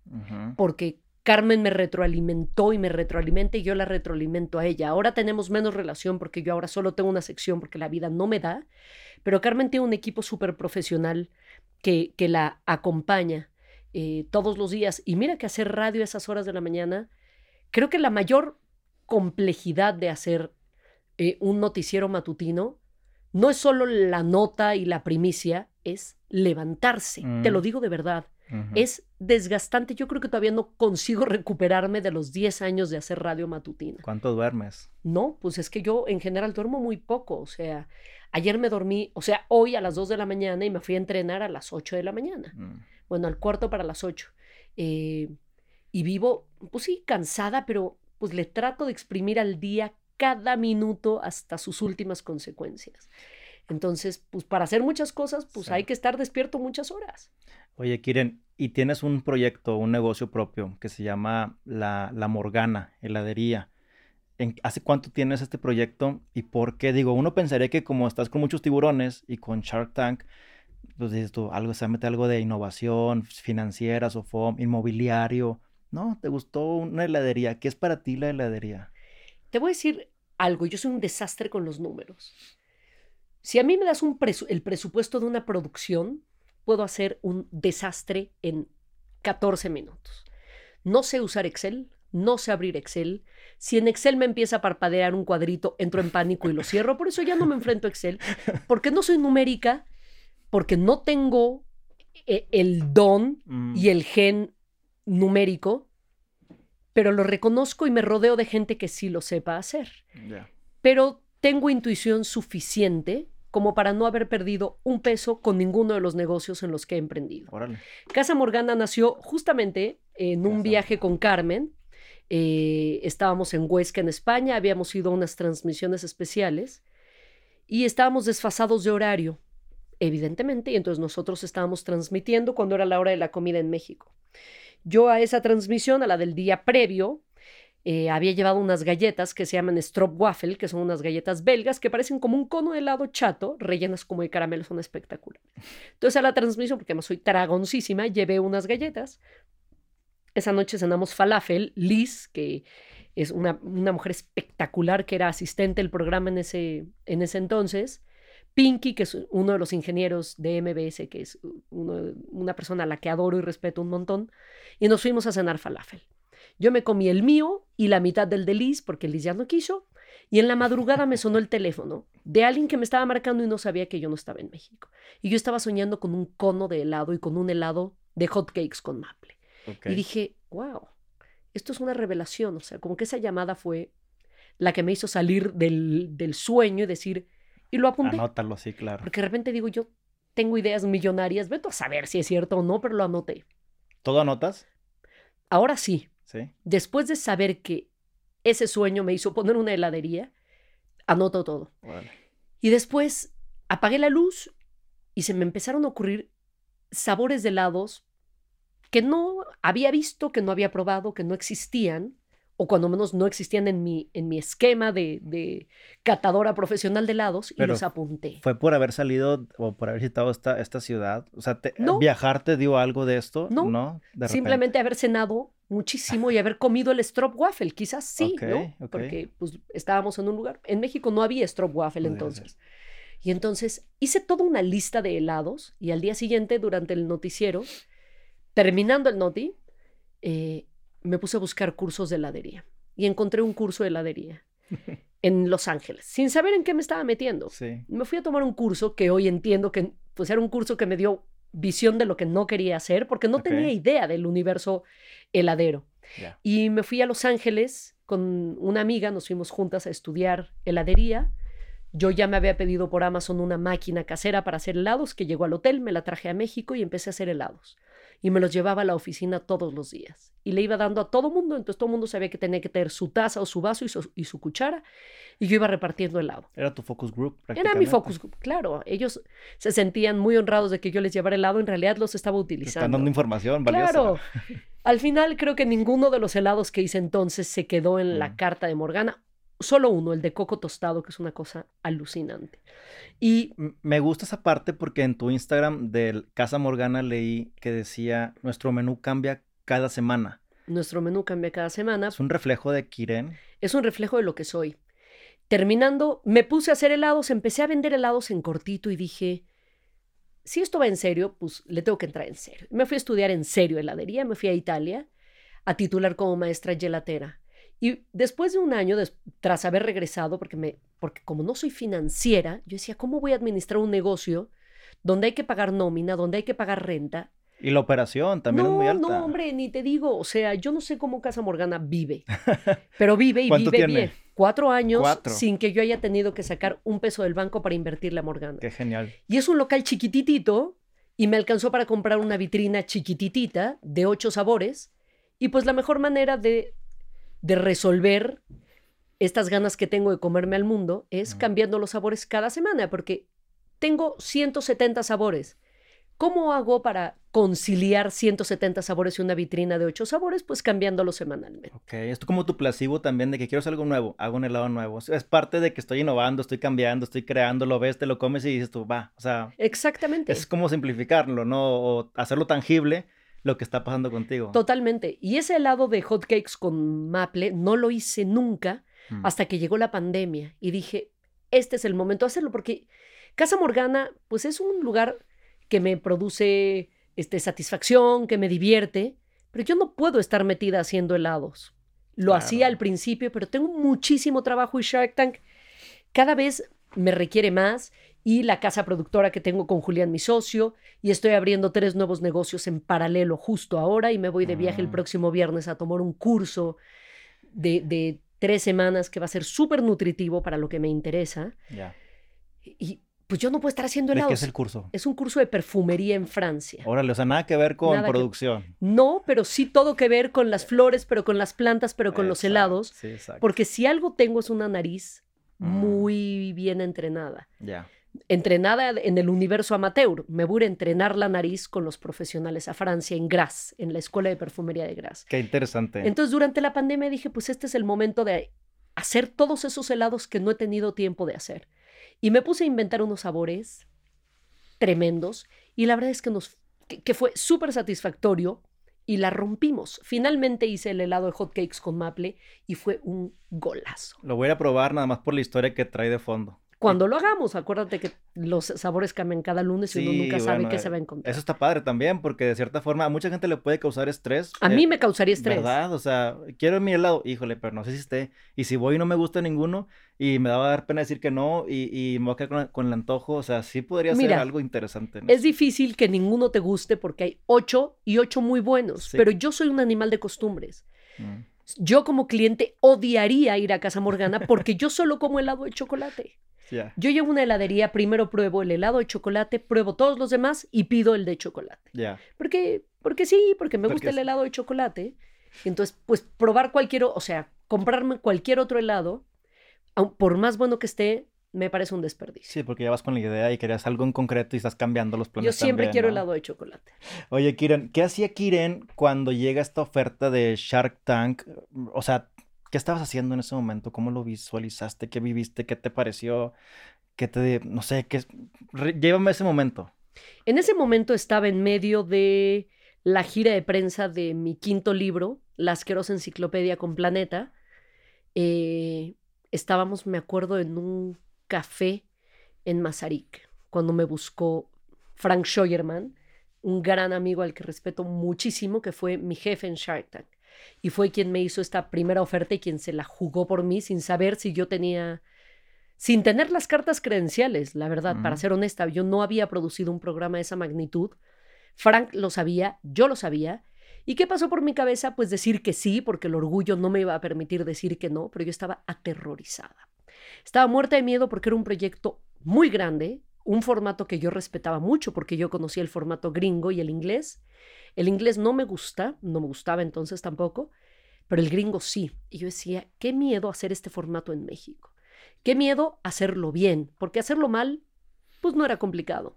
porque Carmen me retroalimentó y me retroalimenta y yo la retroalimento a ella. Ahora tenemos menos relación porque yo ahora solo tengo una sección porque la vida no me da, pero Carmen tiene un equipo súper profesional que, que la acompaña eh, todos los días. Y mira que hacer radio a esas horas de la mañana, creo que la mayor complejidad de hacer eh, un noticiero matutino no es solo la nota y la primicia, es levantarse. Te Mm. lo digo de verdad. Es desgastante. Yo creo que todavía no consigo recuperarme de los 10 años de hacer radio matutina. ¿Cuánto duermes? No, pues es que yo en general duermo muy poco. O sea, ayer me dormí, o sea, hoy a las 2 de la mañana y me fui a entrenar a las 8 de la mañana. Mm. Bueno, al cuarto para las 8. Eh, y vivo, pues sí, cansada, pero pues le trato de exprimir al día cada minuto hasta sus últimas consecuencias. Entonces, pues para hacer muchas cosas, pues Sí. hay que estar despierto muchas horas. Oye, Kiren, y tienes un proyecto, un negocio propio que se llama La, La Morgana, heladería. ¿En- ¿Hace cuánto tienes este proyecto y por qué? Digo, uno pensaría que como estás con muchos tiburones y con Shark Tank, pues dices tú, algo, se mete algo de innovación, financiera, SOFOM, inmobiliario. No, te gustó una heladería. ¿Qué es para ti la heladería? Te voy a decir algo, yo soy un desastre con los números. Si a mí me das un presu- el presupuesto de una producción, puedo hacer un desastre en 14 minutos. No sé usar Excel, no sé abrir Excel. Si en Excel me empieza a parpadear un cuadrito, entro en pánico y lo cierro. Por eso ya no me enfrento a Excel, porque no soy numérica, porque no tengo eh, el don Mm, y el gen numérico, pero lo reconozco y me rodeo de gente que sí lo sepa hacer. Pero tengo intuición suficiente como para no haber perdido un peso con ninguno de los negocios en los que he emprendido. Órale. Casa Morgana nació justamente en un Casa viaje con Carmen. Eh, estábamos en Huesca, en España, habíamos ido a unas transmisiones especiales y estábamos desfasados de horario, evidentemente, y entonces nosotros estábamos transmitiendo cuando era la hora de la comida en México. Yo a esa transmisión, a la del día previo, eh, había llevado unas galletas que se llaman Stroopwafel, que son unas galletas belgas que parecen como un cono de helado chato, rellenas como de caramelo, son espectaculares. Entonces a la transmisión, porque además soy tragoncísima, llevé unas galletas. Esa noche cenamos falafel. Liz, que es una, una mujer espectacular, que era asistente del programa en ese, en ese entonces. Pinky, que es uno de los ingenieros de MBS, que es una persona a la que adoro y respeto un montón. Y nos fuimos a cenar falafel. Yo me comí el mío y la mitad del de Liz, porque Liz ya no quiso. Y en la madrugada me sonó el teléfono de alguien que me estaba marcando y no sabía que yo no estaba en México. Y yo estaba soñando con un cono de helado y con un helado de hot cakes con maple. Y dije, wow, esto es una revelación. O sea, como que esa llamada fue la que me hizo salir del, del sueño y decir, y lo apunté. Anótalo, sí, claro. Porque de repente digo, yo tengo ideas millonarias, vete a saber si es cierto o no, pero lo anoté. ¿Todo anotas? Ahora sí, Sí. después de saber que ese sueño me hizo poner una heladería, anoto todo. Y después apagué la luz y se me empezaron a ocurrir sabores de helados que no había visto, que no había probado, que no existían, o cuando menos no existían en mi, en mi esquema de, de catadora profesional de helados, y Pero los apunté. ¿Fue por haber salido o por haber visitado esta, esta ciudad? O sea, te- No. ¿viajar te dio algo de esto? No. ¿No? De. Simplemente haber cenado muchísimo y haber comido el Stroopwafel, quizás sí, ¿no? Porque pues, estábamos en un lugar. En México no había Podría entonces. Y entonces hice toda una lista de helados y al día siguiente, durante el noticiero, terminando el noti, eh, me puse a buscar cursos de heladería y encontré un curso de heladería en Los Ángeles, sin saber en qué me estaba metiendo. Sí. Me fui a tomar un curso que hoy entiendo que pues era un curso que me dio visión de lo que no quería hacer porque no tenía idea del universo heladero. Y me fui a Los Ángeles con una amiga, nos fuimos juntas a estudiar heladería. Yo ya me había pedido por Amazon una máquina casera para hacer helados que llegó al hotel, me la traje a México y empecé a hacer helados. Y me los llevaba a la oficina todos los días. Y le iba dando a todo mundo, entonces todo el mundo sabía que tenía que tener su taza o su vaso y su, y su cuchara. Y yo iba repartiendo helado. Era tu focus group. Era mi focus group, claro. Ellos se sentían muy honrados de que yo les llevara helado, en realidad los estaba utilizando. están dando información valiosa. Claro. Al final creo que ninguno de los helados que hice entonces se quedó en la Mm. carta de Morgana. Solo uno, el de coco tostado, que es una cosa alucinante. Y Me gusta esa parte porque en tu Instagram del Casa Morgana leí que decía, nuestro menú cambia cada semana. nuestro menú cambia cada semana. Es un reflejo de Kiren. Es un reflejo de lo que soy. Terminando, me puse a hacer helados, empecé a vender helados en cortito y dije, si esto va en serio, pues le tengo que entrar en serio. Me fui a estudiar en serio heladería, me fui a Italia a titular como maestra gelatera. Y después de un año, des- tras haber regresado, porque, me, porque como no soy financiera, yo decía, ¿cómo voy a administrar un negocio donde hay que pagar nómina, donde hay que pagar renta? Y la operación también no, es muy alta. no, hombre, ni te digo. O sea, yo no sé cómo Casa Morgana vive, pero vive y ¿Cuánto vive tiene? bien. Cuatro años Cuatro. sin que yo haya tenido que sacar un peso del banco para invertirle a Morgana. Qué genial. Y es un local chiquititito y me alcanzó para comprar una vitrina chiquititita de ocho sabores. Y pues la mejor manera de, de resolver estas ganas que tengo de comerme al mundo es cambiando los sabores cada semana, porque tengo 170 sabores. ¿Cómo hago para conciliar 170 sabores y una vitrina de ocho sabores? Pues cambiándolos semanalmente. Ok, esto como tu placebo también de que quiero hacer algo nuevo, hago un helado nuevo. Es parte de que estoy innovando, estoy cambiando, estoy creando, lo ves, te lo comes y dices tú, va. O sea, Exactamente. es como simplificarlo, ¿no? O hacerlo tangible lo que está pasando contigo. Totalmente. Y ese helado de hotcakes con maple no lo hice nunca Mm. hasta que llegó la pandemia y dije, este es el momento de hacerlo porque Casa Morgana pues es un lugar que me produce este, satisfacción, que me divierte, pero yo no puedo estar metida haciendo helados. Lo hacía al principio, pero tengo muchísimo trabajo y Shark Tank cada vez me requiere más y la casa productora que tengo con Julián, mi socio, y estoy abriendo tres nuevos negocios en paralelo justo ahora y me voy de viaje el Ah. próximo viernes a tomar un curso de, de tres semanas que va a ser súper nutritivo para lo que me interesa. Ya. Y pues yo no puedo estar haciendo ¿De qué helados. es el curso? Es un curso de perfumería en Francia. Órale, o sea, nada que ver con Nada que- producción. No, pero sí todo que ver con las flores, pero con las plantas, pero con los helados. Sí, exacto. Porque si algo tengo es una nariz Mm. Muy bien entrenada. Ya. Entrenada en el universo amateur. Me voy a entrenar la nariz con los profesionales a Francia, en Gras, en la escuela de perfumería de Gras. Qué interesante. Entonces, durante la pandemia dije, pues este es el momento de hacer todos esos helados que no he tenido tiempo de hacer. Y me puse a inventar unos sabores tremendos y la verdad es que, nos, que, que fue súper satisfactorio y la rompimos. Finalmente hice el helado de hotcakes con maple y fue un golazo. Lo voy a probar nada más por la historia que trae de fondo. Cuando lo hagamos, acuérdate que los sabores cambian cada lunes y uno Sí, nunca sabe bueno, qué se eh, va a encontrar. Eso está padre también, porque de cierta forma a mucha gente le puede causar estrés. A eh, mí me causaría estrés. ¿Verdad? O sea, quiero mi helado, híjole, pero no sé si esté. Y si voy y no me gusta ninguno, y me va a dar pena decir que no, y, y me voy a quedar con, con el antojo, o sea, sí podría ser Mira, algo interesante. en Es difícil que ninguno te guste porque hay ocho y ocho muy buenos, Sí. pero yo soy un animal de costumbres. Mm. Yo como cliente odiaría ir a Casa Morgana porque yo solo como helado de chocolate. Ya, Yo llego a una heladería, primero pruebo el helado de chocolate, pruebo todos los demás y pido el de chocolate. ya. Porque, porque sí, porque me Porque gusta el helado de chocolate. Entonces, pues probar cualquier, o sea, comprarme cualquier otro helado, por más bueno que esté, me parece un desperdicio. Sí, porque ya vas con la idea y querías algo en concreto y estás cambiando los planes Yo siempre también, quiero ¿no? helado de chocolate. Oye, Kiren, ¿qué hacía Kiren cuando llega esta oferta de Shark Tank? O sea, ¿qué estabas haciendo en ese momento? ¿Cómo lo visualizaste? ¿Qué viviste? ¿Qué te pareció? ¿Qué te, no sé, qué, llévame a ese momento. En ese momento estaba en medio de la gira de prensa de mi quinto libro, La asquerosa enciclopedia con Planeta. Eh, estábamos, me acuerdo, en un café en Mazarik, cuando me buscó Frank Scheuerman, un gran amigo al que respeto muchísimo, que fue mi jefe en Shark Tank. Y fue quien me hizo esta primera oferta y quien se la jugó por mí sin saber si yo tenía sin tener las cartas credenciales, la verdad, para ser honesta, yo no había producido un programa de esa magnitud. Frank lo sabía, yo lo sabía, ¿Y qué pasó por mi cabeza? Pues decir que sí, porque el orgullo no me iba a permitir decir que no, pero yo estaba aterrorizada. Estaba muerta de miedo porque era un proyecto muy grande, un formato que yo respetaba mucho porque yo conocía el formato gringo y el inglés. El inglés no me gusta, no me gustaba entonces tampoco, pero el gringo sí. Y yo decía, qué miedo hacer este formato en México. Qué miedo hacerlo bien, porque hacerlo mal, pues no era complicado.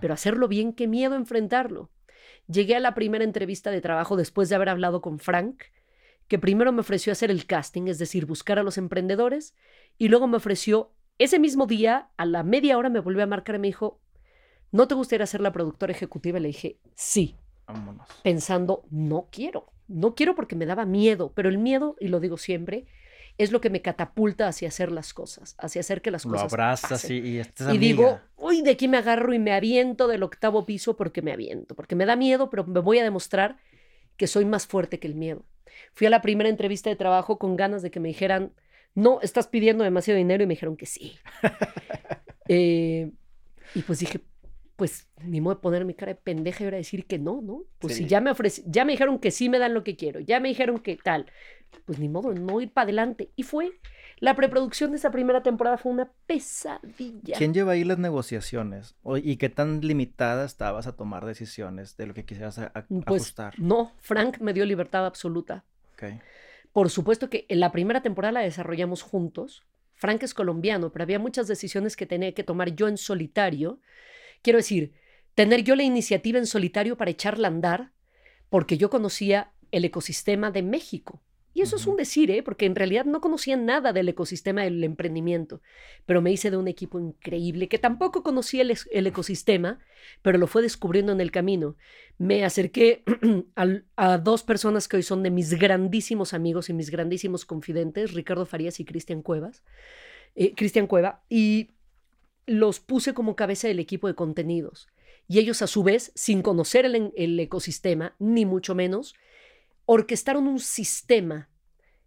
Pero hacerlo bien, qué miedo enfrentarlo. Llegué a la primera entrevista de trabajo después de haber hablado con Frank, que primero me ofreció hacer el casting, es decir, buscar a los emprendedores, y luego me ofreció ese mismo día, a la media hora me volvió a marcar y me dijo, ¿no te gustaría ser la productora ejecutiva? Y le dije, sí. Vámonos. Pensando, no quiero. No quiero porque me daba miedo, pero el miedo, y lo digo siempre, es lo que me catapulta hacia hacer las cosas, hacia hacer que las cosas. Lo abrazas y, y, y digo, uy, de aquí me agarro y me aviento del octavo piso porque me aviento, porque me da miedo, pero me voy a demostrar que soy más fuerte que el miedo. Fui a la primera entrevista de trabajo con ganas de que me dijeran, no, estás pidiendo demasiado dinero y me dijeron que sí. Eh, y pues dije, pues ni modo de poner mi cara de pendeja y ahora decir que no, ¿no? Pues si ya me ofrece, ya me dijeron que sí me dan lo que quiero, ya me dijeron que tal, pues ni modo, no ir para adelante. Y fue, la preproducción de esa primera temporada fue una pesadilla. ¿Quién lleva ahí las negociaciones? ¿Y qué tan limitada estabas a tomar decisiones de lo que quisieras pues, ajustar? No, Frank me dio libertad absoluta. Okay. Por supuesto que en la primera temporada la desarrollamos juntos. Frank es colombiano, pero había muchas decisiones que tenía que tomar yo en solitario. Quiero decir, tener yo la iniciativa en solitario para echarla a andar, porque yo conocía el ecosistema de México. Y eso es un decir, ¿eh? porque en realidad no conocía nada del ecosistema del emprendimiento, pero me hice de un equipo increíble que tampoco conocía el, ecosistema, pero lo fue descubriendo en el camino. Me acerqué a, dos personas que hoy son de mis grandísimos amigos y mis grandísimos confidentes, Ricardo Farías y Cristian Cuevas, eh, Cristian Cueva, y los puse como cabeza del equipo de contenidos. Y ellos a su vez, sin conocer el ecosistema, ni mucho menos, orquestaron un sistema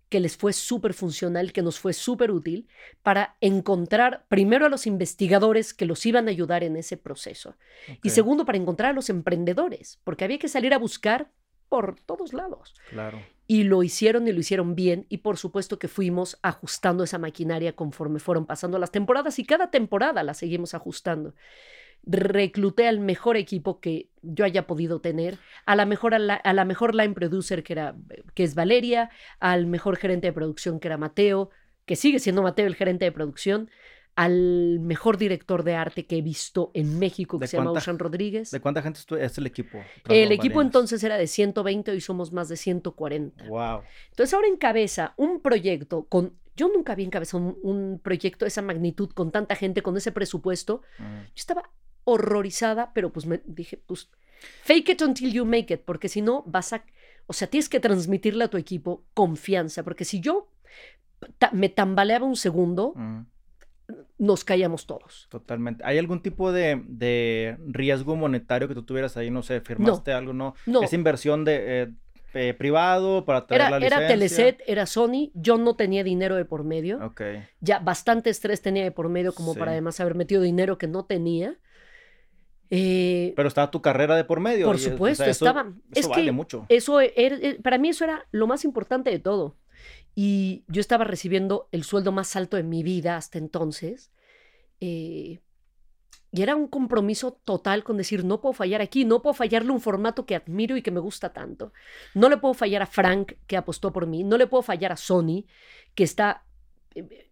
que les fue súper funcional, que nos fue súper útil para encontrar primero a los investigadores que los iban a ayudar en ese proceso y segundo para encontrar a los emprendedores, porque había que salir a buscar por todos lados. Claro. Y lo hicieron y lo hicieron bien y por supuesto que fuimos ajustando esa maquinaria conforme fueron pasando las temporadas y cada temporada la seguimos ajustando recluté al mejor equipo que yo haya podido tener, a la mejor, a la, mejor line producer que, era, que es Valeria, al mejor gerente de producción que era Mateo, que sigue siendo Mateo el gerente de producción, al mejor director de arte que he visto en México, que se llama Ocean Rodríguez. ¿De cuánta gente es el equipo? El equipo entonces era de 120 y somos más de 140. Wow. Entonces ahora encabeza un proyecto con... Yo nunca había encabezado un, proyecto de esa magnitud, con tanta gente, con ese presupuesto. Yo estaba horrorizada, pero pues me dije, pues fake it until you make it, porque si no vas a, o sea, tienes que transmitirle a tu equipo confianza, porque si yo me tambaleaba un segundo, mm. nos caíamos todos. Totalmente. ¿Hay algún tipo de, riesgo monetario que tú tuvieras ahí? No sé, firmaste algo, ¿no? No. Es inversión de... Eh, eh, privado para traer la licencia. Era Teleset, era Sony, yo no tenía dinero de por medio. Ok. Ya bastante estrés tenía de por medio como para además haber metido dinero que no tenía. Eh, Pero estaba tu carrera de por medio. Por supuesto, estaba. Eso vale mucho. Eso eh, para mí eso era lo más importante de todo. Y yo estaba recibiendo el sueldo más alto de mi vida hasta entonces. Eh, y era un compromiso total con decir, no puedo fallar aquí, no puedo fallarle un formato que admiro y que me gusta tanto. No le puedo fallar a Frank, que apostó por mí. No le puedo fallar a Sony, que está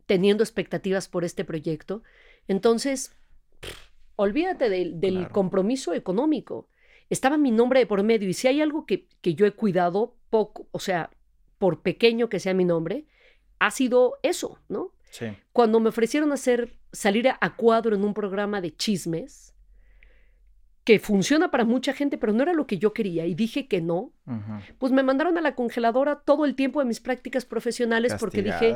teniendo expectativas por este proyecto. Entonces, Olvídate del, compromiso económico. Estaba mi nombre de por medio y si hay algo que, que yo he cuidado poco, o sea, por pequeño que sea mi nombre, ha sido eso, ¿no? Sí. Cuando me ofrecieron hacer, salir a, cuadro en un programa de chismes, que funciona para mucha gente, pero no era lo que yo quería y dije que no, pues me mandaron a la congeladora todo el tiempo de mis prácticas profesionales porque dije,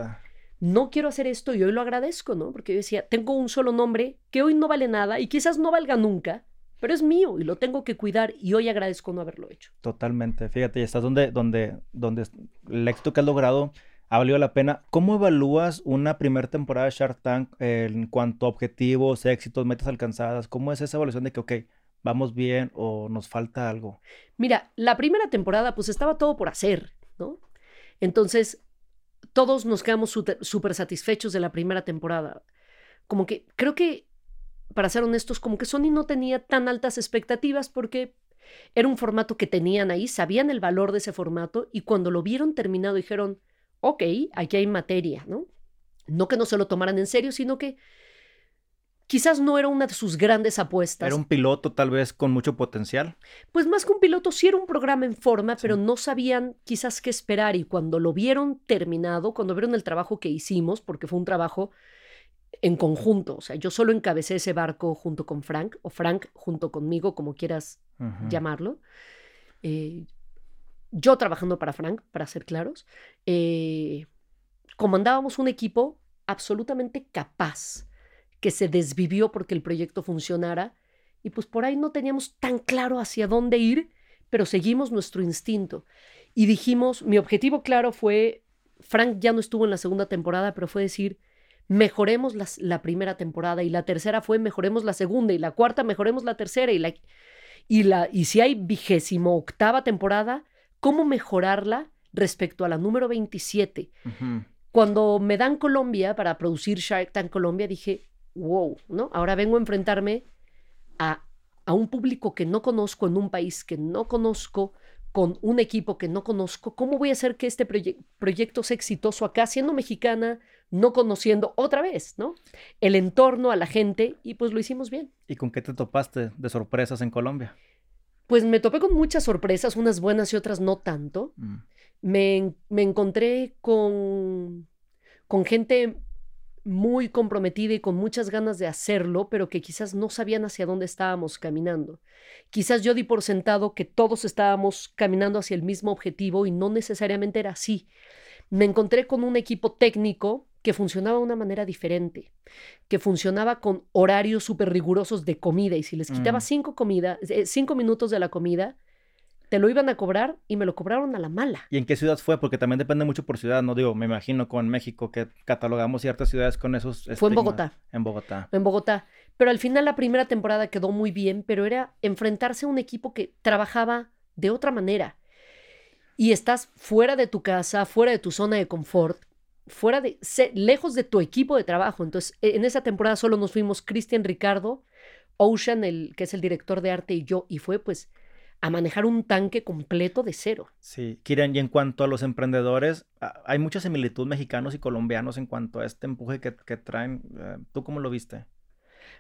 no quiero hacer esto y hoy lo agradezco, ¿no? Porque yo decía, tengo un solo nombre que hoy no vale nada y quizás no valga nunca, pero es mío y lo tengo que cuidar y hoy agradezco no haberlo hecho. Totalmente, fíjate, ya estás donde, donde, donde el éxito que has logrado ha valido la pena. ¿Cómo evalúas una primera temporada de Shark Tank en cuanto a objetivos, éxitos, metas alcanzadas? ¿Cómo es esa evaluación de que, ok, vamos bien o nos falta algo? Mira, la primera temporada pues estaba todo por hacer, ¿no? Entonces, todos nos quedamos súper satisfechos de la primera temporada. Como que creo que, para ser honestos, como que Sony no tenía tan altas expectativas porque era un formato que tenían ahí, sabían el valor de ese formato y cuando lo vieron terminado dijeron, ok, aquí hay materia, ¿no? No que no se lo tomaran en serio, sino que quizás no era una de sus grandes apuestas. Era un piloto tal vez con mucho potencial. Pues más que un piloto, sí era un programa en forma, pero no sabían quizás qué esperar y cuando lo vieron terminado, cuando vieron el trabajo que hicimos, porque fue un trabajo en conjunto, o sea, yo solo encabecé ese barco junto con Frank, o Frank junto conmigo, como quieras llamarlo. Eh, yo trabajando para Frank, para ser claros, eh, comandábamos un equipo absolutamente capaz que se desvivió porque el proyecto funcionara y pues por ahí no teníamos tan claro hacia dónde ir, pero seguimos nuestro instinto. Y dijimos, mi objetivo claro fue, Frank ya no estuvo en la segunda temporada, pero fue decir, mejoremos la primera temporada y la tercera fue mejoremos la segunda y la cuarta mejoremos la tercera y la y la y si hay vigésimo octava temporada, ¿cómo mejorarla respecto a la número 27? Cuando me dan Colombia para producir Shark Tank Colombia, dije, wow, ¿no? Ahora vengo a enfrentarme a, a un público que no conozco, en un país que no conozco, con un equipo que no conozco. ¿Cómo voy a hacer que este proyecto sea exitoso acá, siendo mexicana, no conociendo otra vez, ¿no? El entorno, a la gente, y pues lo hicimos bien. ¿Y con qué te topaste de sorpresas en Colombia? Pues me topé con muchas sorpresas, unas buenas y otras no tanto. Mm. Me, me, encontré con, con gente muy comprometida y con muchas ganas de hacerlo, pero que quizás no sabían hacia dónde estábamos caminando. Quizás yo di por sentado que todos estábamos caminando hacia el mismo objetivo y no necesariamente era así. Me encontré con un equipo técnico que funcionaba de una manera diferente, que funcionaba con horarios súper rigurosos de comida y si les quitaba mm. cinco, comida, eh, cinco minutos de la comida, te lo iban a cobrar y me lo cobraron a la mala. ¿Y en qué ciudad fue? Porque también depende mucho por ciudad, no digo, me imagino con México que catalogamos ciertas ciudades con esos. Fue en Bogotá. En Bogotá. En Bogotá. Pero al final la primera temporada quedó muy bien, pero era enfrentarse a un equipo que trabajaba de otra manera. Y estás fuera de tu casa, fuera de tu zona de confort, fuera de, lejos de tu equipo de trabajo. Entonces, e, en esa temporada solo nos fuimos Cristian Ricardo, Ocean, el, que es el director de arte, y yo, y fue pues a manejar un tanque completo de cero. Sí, Kiran, y en cuanto a los emprendedores, hay mucha similitud mexicanos y colombianos en cuanto a este empuje que, traen. Eh, ¿Tú cómo lo viste?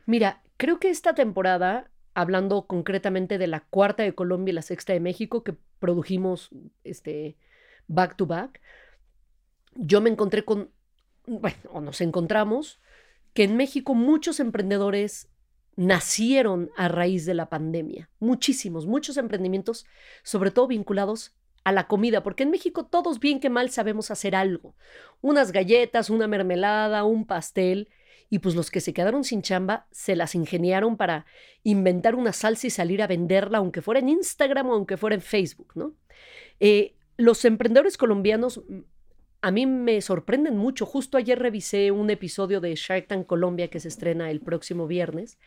Mira, creo que esta temporada, hablando concretamente de la cuarta de Colombia y la sexta de México, que produjimos este, back to back, yo me encontré con, bueno, o nos encontramos, que en México muchos emprendedores nacieron a raíz de la pandemia. Muchísimos, muchos emprendimientos, sobre todo vinculados a la comida, porque en México todos bien que mal sabemos hacer algo. Unas galletas, una mermelada, un pastel, y pues los que se quedaron sin chamba se las ingeniaron para inventar una salsa y salir a venderla, aunque fuera en Instagram o aunque fuera en Facebook, ¿no? Eh, los emprendedores colombianos a mí me sorprenden mucho. Justo ayer revisé un episodio de Shark Tank Colombia que se estrena el próximo viernes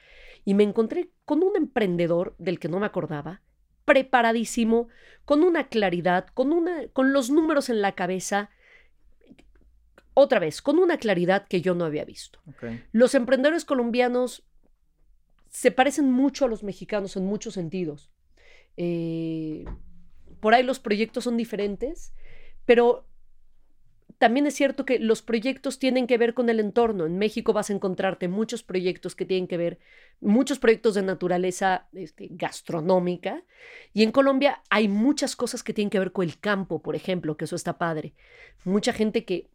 y me encontré con un emprendedor del que no me acordaba, preparadísimo, con una claridad, con, una, con los números en la cabeza, otra vez, con una claridad que yo no había visto. Los emprendedores colombianos se parecen mucho a los mexicanos en muchos sentidos. Eh, por ahí los proyectos son diferentes, pero también es cierto que los proyectos tienen que ver con el entorno. En México vas a encontrarte muchos proyectos que tienen que ver, muchos proyectos de naturaleza este, gastronómica. Y en Colombia hay muchas cosas que tienen que ver con el campo, por ejemplo, que eso está padre. Mucha gente que,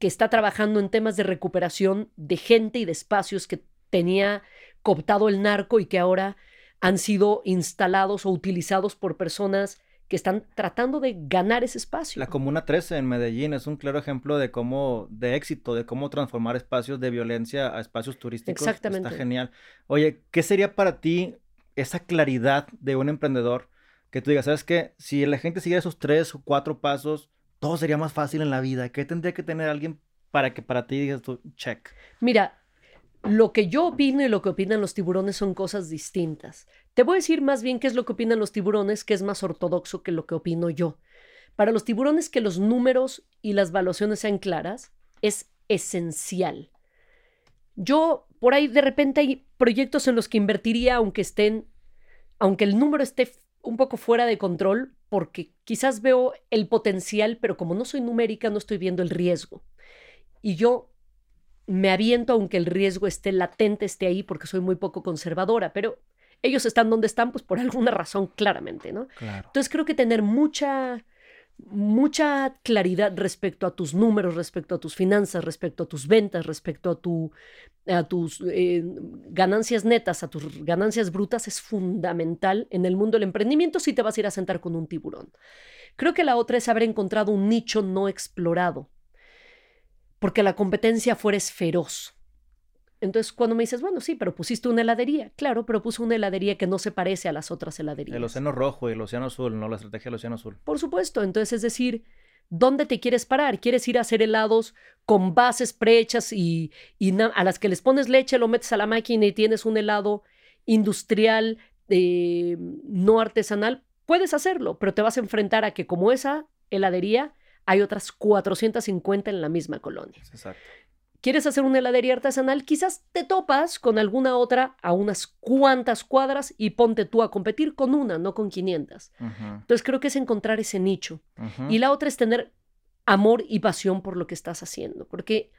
que está trabajando en temas de recuperación de gente y de espacios que tenía cooptado el narco y que ahora han sido instalados o utilizados por personas que están tratando de ganar ese espacio. La Comuna 13 en Medellín es un claro ejemplo de cómo, de éxito, de cómo transformar espacios de violencia a espacios turísticos. Exactamente. Está genial. Oye, ¿qué sería para ti esa claridad de un emprendedor? Que tú digas, ¿sabes qué? Si la gente siguiera esos tres o cuatro pasos, todo sería más fácil en la vida. ¿Qué tendría que tener alguien para que para ti digas tú, check? Mira, lo que yo opino y lo que opinan los tiburones son cosas distintas. Te voy a decir más bien qué es lo que opinan los tiburones, que es más ortodoxo que lo que opino yo. Para los tiburones que los números y las valuaciones sean claras es esencial. Yo por ahí de repente hay proyectos en los que invertiría aunque estén, aunque el número esté un poco fuera de control, porque quizás veo el potencial, pero como no soy numérica, no estoy viendo el riesgo. Y yo me aviento aunque el riesgo esté latente, esté ahí, porque soy muy poco conservadora, pero ellos están donde están, pues por alguna razón, claramente, ¿no? Entonces creo que tener mucha mucha claridad respecto a tus números, respecto a tus finanzas, respecto a tus ventas, respecto a, tu, a tus eh, ganancias netas, a tus ganancias brutas, es fundamental en el mundo del emprendimiento si te vas a ir a sentar con un tiburón. Creo que la otra es haber encontrado un nicho no explorado, porque la competencia fuera es feroz. Entonces, cuando me dices, bueno, sí, pero pusiste una heladería. Claro, pero puse una heladería que no se parece a las otras heladerías. El océano rojo y el océano azul, no la estrategia del océano azul. Por supuesto. Entonces, es decir, ¿dónde te quieres parar? ¿Quieres ir a hacer helados con bases prehechas y, a las que les pones leche, lo metes a la máquina y tienes un helado industrial, eh, no artesanal? Puedes hacerlo, pero te vas a enfrentar a que como esa heladería, hay otras 450 en la misma colonia. Exacto quieres hacer una heladería artesanal, quizás te topas con alguna otra a unas cuantas cuadras y ponte tú a competir con una, no con 500. Entonces creo que es encontrar ese nicho. Y la otra es tener amor y pasión por lo que estás haciendo, porque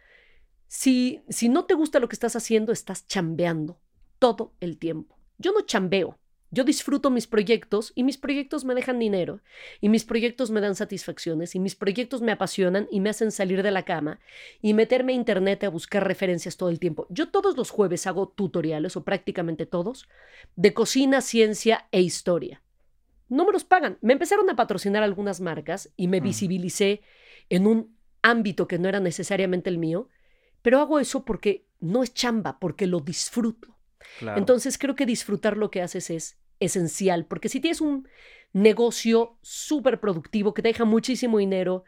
si, si no te gusta lo que estás haciendo, estás chambeando todo el tiempo. Yo no chambeo, yo disfruto mis proyectos y mis proyectos me dejan dinero y mis proyectos me dan satisfacciones y mis proyectos me apasionan y me hacen salir de la cama y meterme a internet a buscar referencias todo el tiempo. Yo todos los jueves hago tutoriales o prácticamente todos de cocina, ciencia e historia. No me los pagan. Me empezaron a patrocinar algunas marcas y me visibilicé en un ámbito que no era necesariamente el mío, pero hago eso porque no es chamba, porque lo disfruto. Entonces creo que disfrutar lo que haces es esencial, porque si tienes un negocio súper productivo que te deja muchísimo dinero,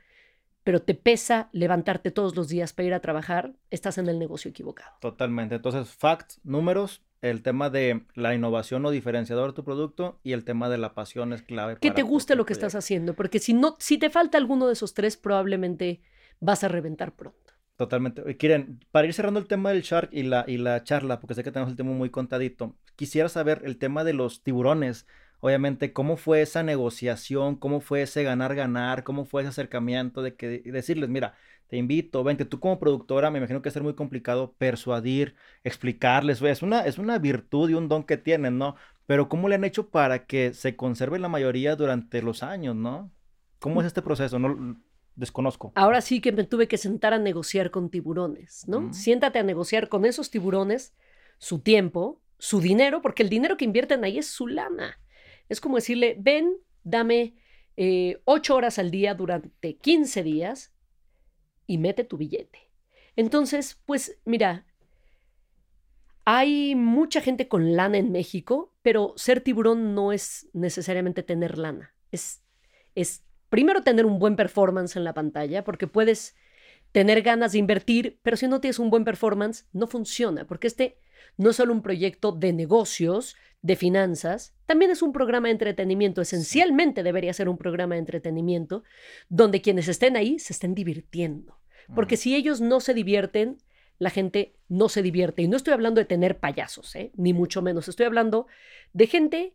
pero te pesa levantarte todos los días para ir a trabajar, estás en el negocio equivocado. Totalmente. Entonces, facts, números, el tema de la innovación o diferenciador de tu producto y el tema de la pasión es clave. Que te guste lo que estás haciendo, porque si no, si te falta alguno de esos tres, probablemente vas a reventar pronto. Totalmente. Quieren, para ir cerrando el tema del shark y la, y la charla, porque sé que tenemos el tema muy contadito, quisiera saber el tema de los tiburones. Obviamente, ¿cómo fue esa negociación? ¿Cómo fue ese ganar-ganar? ¿Cómo fue ese acercamiento de que decirles, mira, te invito, vente, tú como productora, me imagino que es muy complicado persuadir, explicarles, es una, es una virtud y un don que tienen, ¿no? Pero ¿cómo le han hecho para que se conserve la mayoría durante los años, ¿no? ¿Cómo es este proceso? No, desconozco. Ahora sí que me tuve que sentar a negociar con tiburones, ¿no? Siéntate a negociar con esos tiburones su tiempo, su dinero, porque el dinero que invierten ahí es su lana. Es como decirle, ven, dame eh, ocho horas al día durante 15 días y mete tu billete. Entonces, pues mira, hay mucha gente con lana en México, pero ser tiburón no es necesariamente tener lana. Es, es primero tener un buen performance en la pantalla, porque puedes tener ganas de invertir, pero si no tienes un buen performance, no funciona, porque este no es solo un proyecto de negocios, de finanzas, también es un programa de entretenimiento. Esencialmente debería ser un programa de entretenimiento donde quienes estén ahí se estén divirtiendo. Porque si ellos no se divierten, la gente no se divierte. Y no estoy hablando de tener payasos, ¿eh? ni mucho menos. Estoy hablando de gente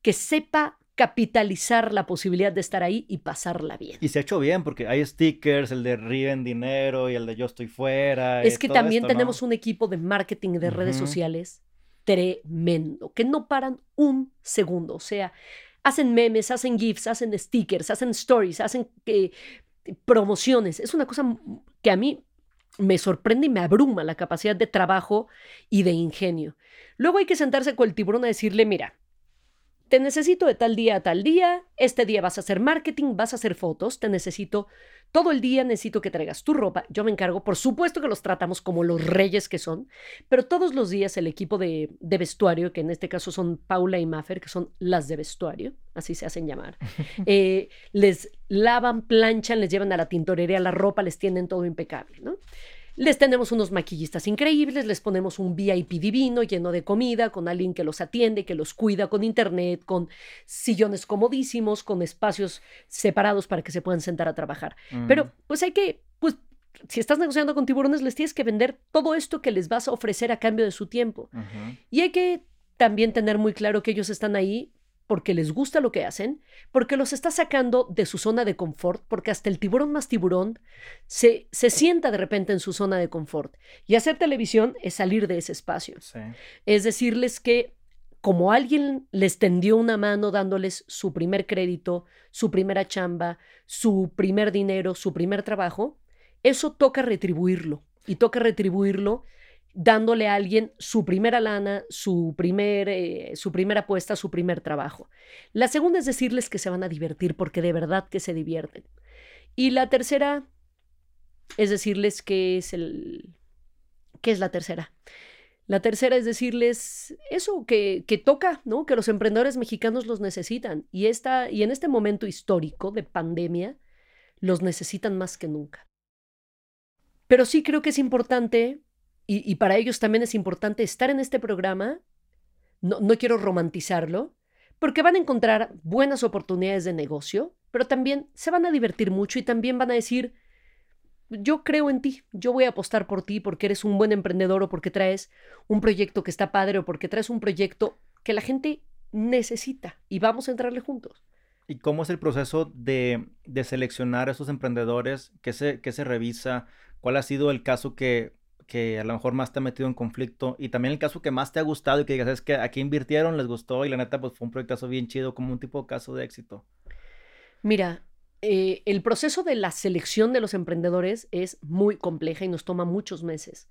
que sepa capitalizar la posibilidad de estar ahí y pasarla bien. Y se ha hecho bien porque hay stickers, el de Riven Dinero y el de Yo Estoy Fuera. Es que también tenemos un equipo de marketing de redes sociales tremendo, que no paran un segundo. O sea, hacen memes, hacen GIFs, hacen stickers, hacen stories, hacen eh, promociones. Es una cosa que a mí me sorprende y me abruma la capacidad de trabajo y de ingenio. Luego hay que sentarse con el tiburón a decirle, mira, te necesito de tal día a tal día, este día vas a hacer marketing, vas a hacer fotos, te necesito todo el día, necesito que traigas tu ropa, yo me encargo, por supuesto que los tratamos como los reyes que son, pero todos los días el equipo de, vestuario, que en este caso son Paula y Maffer, que son las de vestuario, así se hacen llamar, eh, les lavan, planchan, les llevan a la tintorería la ropa, les tienen todo impecable, ¿no? Les tenemos unos maquillistas increíbles, les ponemos un VIP divino lleno de comida, con alguien que los atiende, que los cuida con internet, con sillones comodísimos, con espacios separados para que se puedan sentar a trabajar. Pero pues hay que, pues si estás negociando con tiburones, les tienes que vender todo esto que les vas a ofrecer a cambio de su tiempo. Y hay que también tener muy claro que ellos están ahí porque les gusta lo que hacen, porque los está sacando de su zona de confort, porque hasta el tiburón más tiburón se, se sienta de repente en su zona de confort. Y hacer televisión es salir de ese espacio. Es decirles que como alguien les tendió una mano dándoles su primer crédito, su primera chamba, su primer dinero, su primer trabajo, eso toca retribuirlo. Y toca retribuirlo dándole a alguien su primera lana, su, primer, eh, su primera apuesta, su primer trabajo. La segunda es decirles que se van a divertir porque de verdad que se divierten. Y la tercera es decirles que es el... ¿Qué es la tercera? La tercera es decirles eso, que, que, toca, ¿no? Que los emprendedores mexicanos los necesitan. Y, esta, y en este momento histórico de pandemia, los necesitan más que nunca. Pero sí creo que es importante y, para ellos también es importante estar en este programa. No, no quiero romantizarlo, porque van a encontrar buenas oportunidades de negocio, pero también se van a divertir mucho y también van a decir, yo creo en ti, yo voy a apostar por ti porque eres un buen emprendedor o porque traes un proyecto que está padre o porque traes un proyecto que la gente necesita y vamos a entrarle juntos. ¿Y cómo es el proceso de, seleccionar a esos emprendedores? ¿Qué se, qué se revisa? ¿Cuál ha sido el caso que que a lo mejor más te ha metido en conflicto y también el caso que más te ha gustado y que digas, es que aquí invirtieron, les gustó y la neta pues fue un proyectazo bien chido, como un tipo de caso de éxito. Mira, eh, el proceso de la selección de los emprendedores es muy compleja y nos toma muchos meses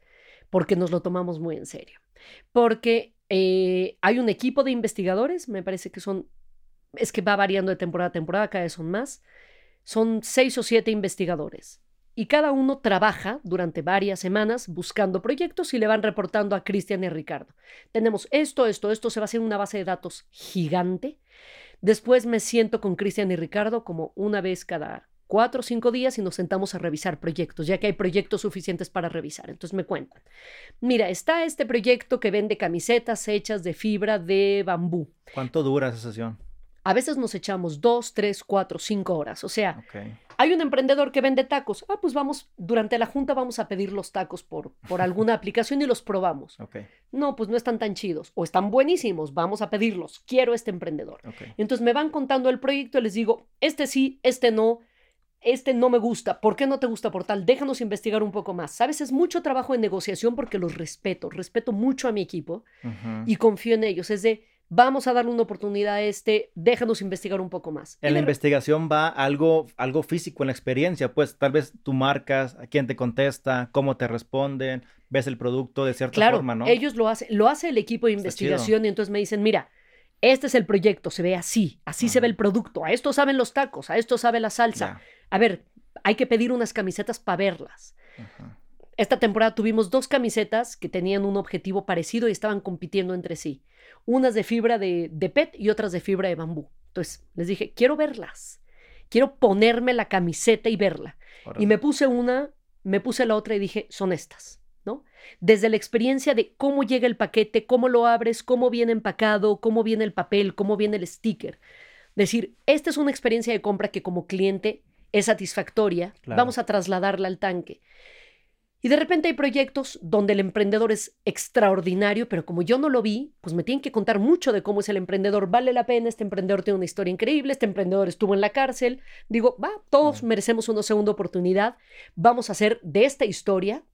porque nos lo tomamos muy en serio. Porque eh, hay un equipo de investigadores, me parece que son, es que va variando de temporada a temporada, cada vez son más, son seis o siete investigadores y cada uno trabaja durante varias semanas buscando proyectos y le van reportando a Cristian y Ricardo. Tenemos esto, esto, esto, se va a hacer una base de datos gigante. Después me siento con Cristian y Ricardo como una vez cada cuatro o cinco días y nos sentamos a revisar proyectos, ya que hay proyectos suficientes para revisar. Entonces me cuentan, mira, está este proyecto que vende camisetas hechas de fibra de bambú. ¿Cuánto dura esa sesión? A veces nos echamos dos, tres, cuatro, cinco horas. O sea, hay un emprendedor que vende tacos. Ah, pues vamos, durante la junta vamos a pedir los tacos por, por alguna aplicación y los probamos. No, pues no están tan chidos o están buenísimos. Vamos a pedirlos. Quiero este emprendedor. Entonces me van contando el proyecto y les digo, este sí, este no. Este no me gusta. ¿Por qué no te gusta por tal? Déjanos investigar un poco más. Sabes, es mucho trabajo de negociación porque los respeto. Respeto mucho a mi equipo y confío en ellos. Es de, vamos a darle una oportunidad a este, déjanos investigar un poco más. En la investigación va algo, algo físico en la experiencia, pues tal vez tú marcas a quién te contesta, cómo te responden, ves el producto de cierta forma, ¿no? Ellos lo hacen, lo hace el equipo de investigación y entonces me dicen, mira, este es el proyecto, se ve así, así se ve el producto, a esto saben los tacos, a esto sabe la salsa. A ver, hay que pedir unas camisetas para verlas. Esta temporada tuvimos dos camisetas que tenían un objetivo parecido y estaban compitiendo entre sí unas de fibra de, PET y otras de fibra de bambú. Entonces les dije, quiero verlas, quiero ponerme la camiseta y verla. Y me puse una, me puse la otra y dije, son estas. ¿no? Desde la experiencia de cómo llega el paquete, cómo lo abres, cómo viene empacado, cómo viene el papel, cómo viene el sticker. Decir, esta es una experiencia de compra que como cliente es satisfactoria, vamos a trasladarla al tanque. Y de repente hay proyectos donde el emprendedor es extraordinario, pero como yo no lo vi, pues me tienen que contar mucho de cómo es el emprendedor. Vale la pena, este emprendedor tiene una historia increíble, este emprendedor estuvo en la cárcel. Digo, va, todos merecemos una segunda oportunidad. Vamos a hacer de esta historia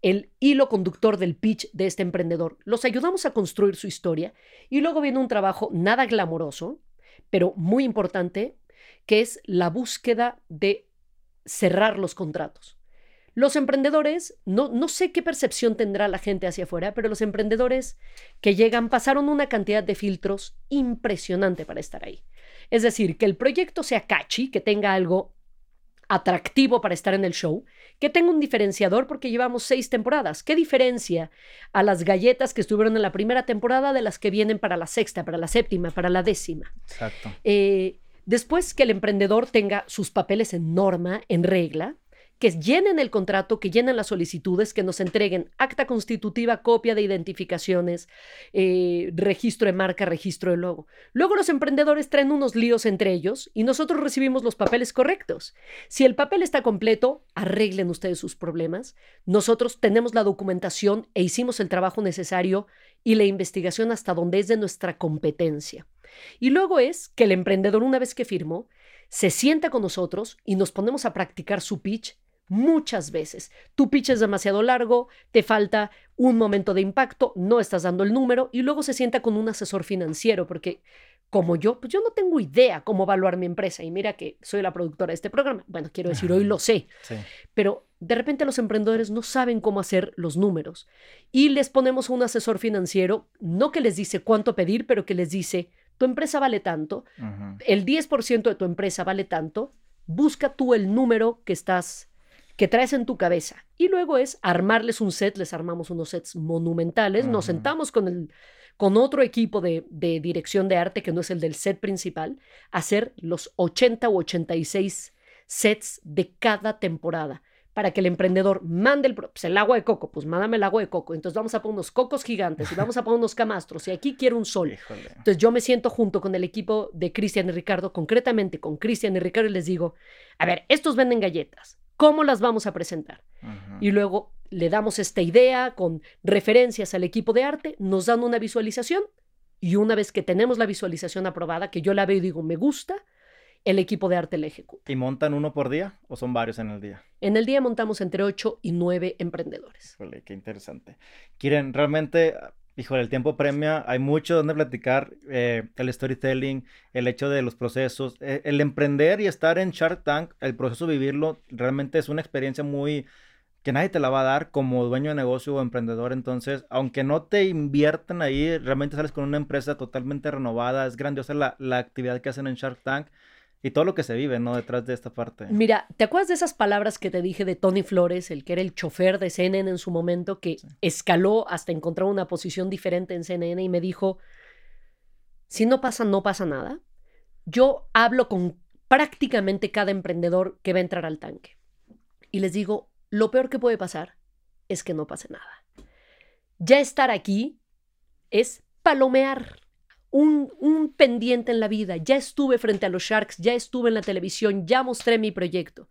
el hilo conductor del pitch de este emprendedor. Los ayudamos a construir su historia y luego viene un trabajo nada glamoroso, pero muy importante, que es la búsqueda de cerrar los contratos. Los emprendedores, no, no sé qué percepción tendrá la gente hacia afuera, pero los emprendedores que llegan pasaron una cantidad de filtros impresionante para estar ahí. Es decir, que el proyecto sea catchy, que tenga algo atractivo para estar en el show, que tenga un diferenciador porque llevamos seis temporadas. ¿Qué diferencia a las galletas que estuvieron en la primera temporada de las que vienen para la sexta, para la séptima, para la décima? Exacto. Eh, después que el emprendedor tenga sus papeles en norma, en regla, que llenen el contrato, que llenen las solicitudes, que nos entreguen acta constitutiva, copia de identificaciones, eh, registro de marca, registro de logo. Luego los emprendedores traen unos líos entre ellos y nosotros recibimos los papeles correctos. Si el papel está completo, arreglen ustedes sus problemas. Nosotros tenemos la documentación e hicimos el trabajo necesario y la investigación hasta donde es de nuestra competencia. Y luego es que el emprendedor, una vez que firmó, se sienta con nosotros y nos ponemos a practicar su pitch muchas veces. Tu pitch es demasiado largo, te falta un momento de impacto, no estás dando el número y luego se sienta con un asesor financiero porque como yo, pues yo no tengo idea cómo evaluar mi empresa y mira que soy la productora de este programa. Bueno, quiero decir, hoy lo sé, pero de repente los emprendedores no saben cómo hacer los números y les ponemos un asesor financiero, no que les dice cuánto pedir, pero que les dice, tu empresa vale tanto, el 10% de tu empresa vale tanto, busca tú el número que estás que traes en tu cabeza. Y luego es armarles un set, les armamos unos sets monumentales, nos sentamos con, el, con otro equipo de, de, dirección de arte que no es el del set principal, a hacer los 80 u 86 sets de cada temporada para que el emprendedor mande el, pues el agua de coco, pues mándame el agua de coco. Entonces vamos a poner unos cocos gigantes y vamos a poner unos camastros y aquí quiero un sol. Entonces yo me siento junto con el equipo de Cristian y Ricardo, concretamente con Cristian y Ricardo y les digo, a ver, estos venden galletas, ¿Cómo las vamos a presentar? Y luego le damos esta idea con referencias al equipo de arte, nos dan una visualización y una vez que tenemos la visualización aprobada, que yo la veo y digo, me gusta, el equipo de arte la ejecuta. ¿Y montan uno por día o son varios en el día? En el día montamos entre 8 y 9 emprendedores. qué interesante. Quieren, realmente Híjole, el tiempo premia, hay mucho donde platicar, eh, el storytelling, el hecho de los procesos, eh, el emprender y estar en Shark Tank, el proceso vivirlo, realmente es una experiencia muy que nadie te la va a dar como dueño de negocio o emprendedor, entonces, aunque no te inviertan ahí, realmente sales con una empresa totalmente renovada, es grandiosa la, la actividad que hacen en Shark Tank y todo lo que se vive, ¿no? Detrás de esta parte. Mira, ¿te acuerdas de esas palabras que te dije de Tony Flores, el que era el chofer de CNN en su momento, que escaló hasta encontrar una posición diferente en CNN y me dijo, si no pasa, no pasa nada? Yo hablo con prácticamente cada emprendedor que va a entrar al tanque y les digo, lo peor que puede pasar es que no pase nada. Ya estar aquí es palomear un, pendiente en la vida. Ya estuve frente a los Sharks, ya estuve en la televisión, ya mostré mi proyecto.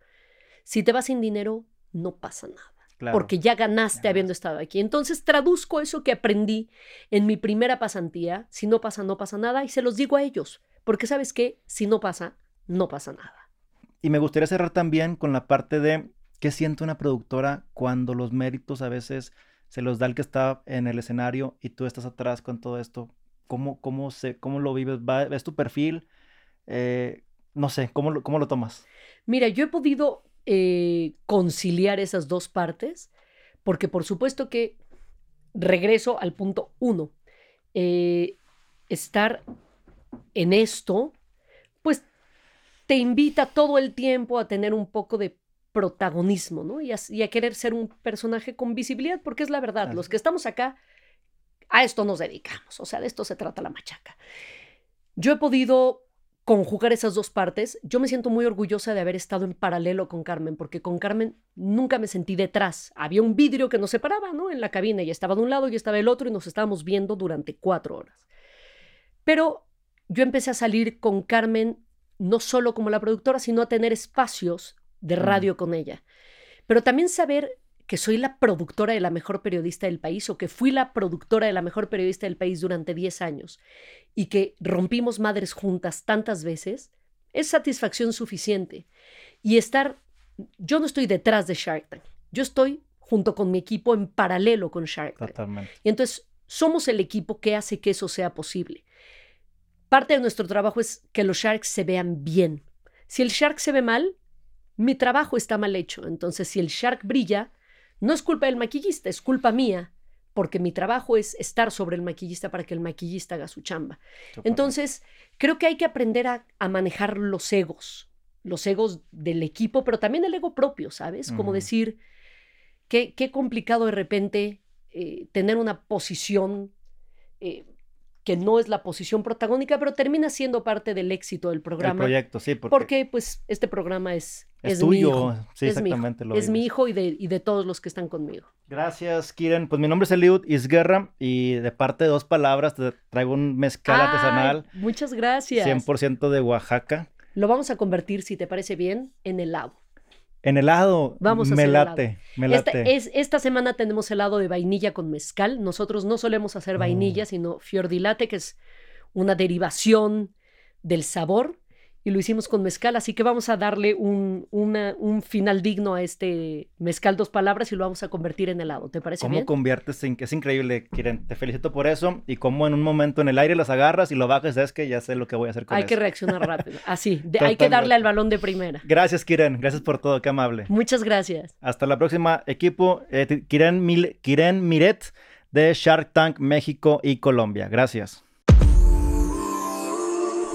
Si te vas sin dinero, no pasa nada. Porque ya ganaste habiendo estado aquí. Entonces traduzco eso que aprendí en mi primera pasantía. Si no pasa, no pasa nada. Y se los digo a ellos. Porque sabes qué, si no pasa, no pasa nada. Y me gustaría cerrar también con la parte de qué siente una productora cuando los méritos a veces se los da el que está en el escenario y tú estás atrás con todo esto. ¿Cómo, cómo, se, cómo lo vives? ¿Ves tu perfil? Eh, no sé, ¿cómo lo, ¿cómo lo tomas? Mira, yo he podido eh, conciliar esas dos partes, porque por supuesto que regreso al punto uno. Eh, estar en esto, pues te invita todo el tiempo a tener un poco de protagonismo, ¿no? Y a, y a querer ser un personaje con visibilidad, porque es la verdad, los que estamos acá a esto nos dedicamos, o sea, de esto se trata la machaca. Yo he podido conjugar esas dos partes. Yo me siento muy orgullosa de haber estado en paralelo con Carmen, porque con Carmen nunca me sentí detrás. Había un vidrio que nos separaba, ¿no? En la cabina, y estaba de un lado y estaba del otro, y nos estábamos viendo durante cuatro horas. Pero yo empecé a salir con Carmen no solo como la productora, sino a tener espacios de radio con ella. Pero también saber que soy la productora de la mejor periodista del país o que fui la productora de la mejor periodista del país durante 10 años y que rompimos madres juntas tantas veces, es satisfacción suficiente. Y estar, yo no estoy detrás de Shark Tank, yo estoy junto con mi equipo en paralelo con Shark Tank. Totalmente. Y entonces somos el equipo que hace que eso sea posible. Parte de nuestro trabajo es que los Sharks se vean bien. Si el Shark se ve mal, mi trabajo está mal hecho. Entonces, si el Shark brilla, no es culpa del maquillista, es culpa mía, porque mi trabajo es estar sobre el maquillista para que el maquillista haga su chamba. Entonces, creo que hay que aprender a, manejar los egos, los egos del equipo, pero también el ego propio, ¿sabes? Como decir, qué, qué complicado de repente eh, tener una posición eh, que no es la posición protagónica, pero termina siendo parte del éxito del programa. El proyecto, sí. Porque, porque pues este programa es, es, tuyo. Mi hijo. Sí, es exactamente. Mi hijo. es mi hijo y de, y de todos los que están conmigo. Gracias, Kiren. Pues mi nombre es Eliud Isguerra y de parte de dos palabras te traigo un mezcal Ay, artesanal. Muchas gracias. 100% de Oaxaca. Lo vamos a convertir, si te parece bien, en helado. En helado. Vamos a me hacer late, helado. me late. Esta, es, esta semana tenemos helado de vainilla con mezcal. Nosotros no solemos hacer vainilla, Oh. sino fiordilate, que es una derivación del sabor. Y lo hicimos con mezcal, así que vamos a darle un, una- un final digno a este mezcal dos palabras y lo vamos a convertir en helado. ¿Te parece ¿Cómo bien? conviertes en que es increíble, Kiren? Te felicito por eso. Y cómo en un momento en el aire las agarras y lo bajas, es que ya sé lo que voy a hacer con Hay que reaccionar rápido. Así, de- hay que darle al balón de primera. Gracias, Kiren. Gracias por todo. Qué amable. Muchas gracias. Hasta la próxima, equipo. Eh, Kiren, Mil- Kiren Miret de Shark Tank México y Colombia. Gracias.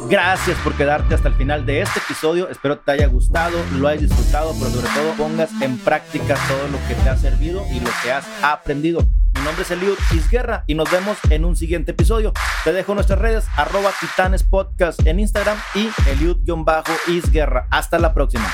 Gracias por quedarte hasta el final de este episodio. Espero te haya gustado, lo hayas disfrutado, pero sobre todo pongas en práctica todo lo que te ha servido y lo que has aprendido. Mi nombre es Eliud Isguerra y nos vemos en un siguiente episodio. Te dejo nuestras redes, arroba Titanes Podcast en Instagram y Eliud-Isguerra. Hasta la próxima.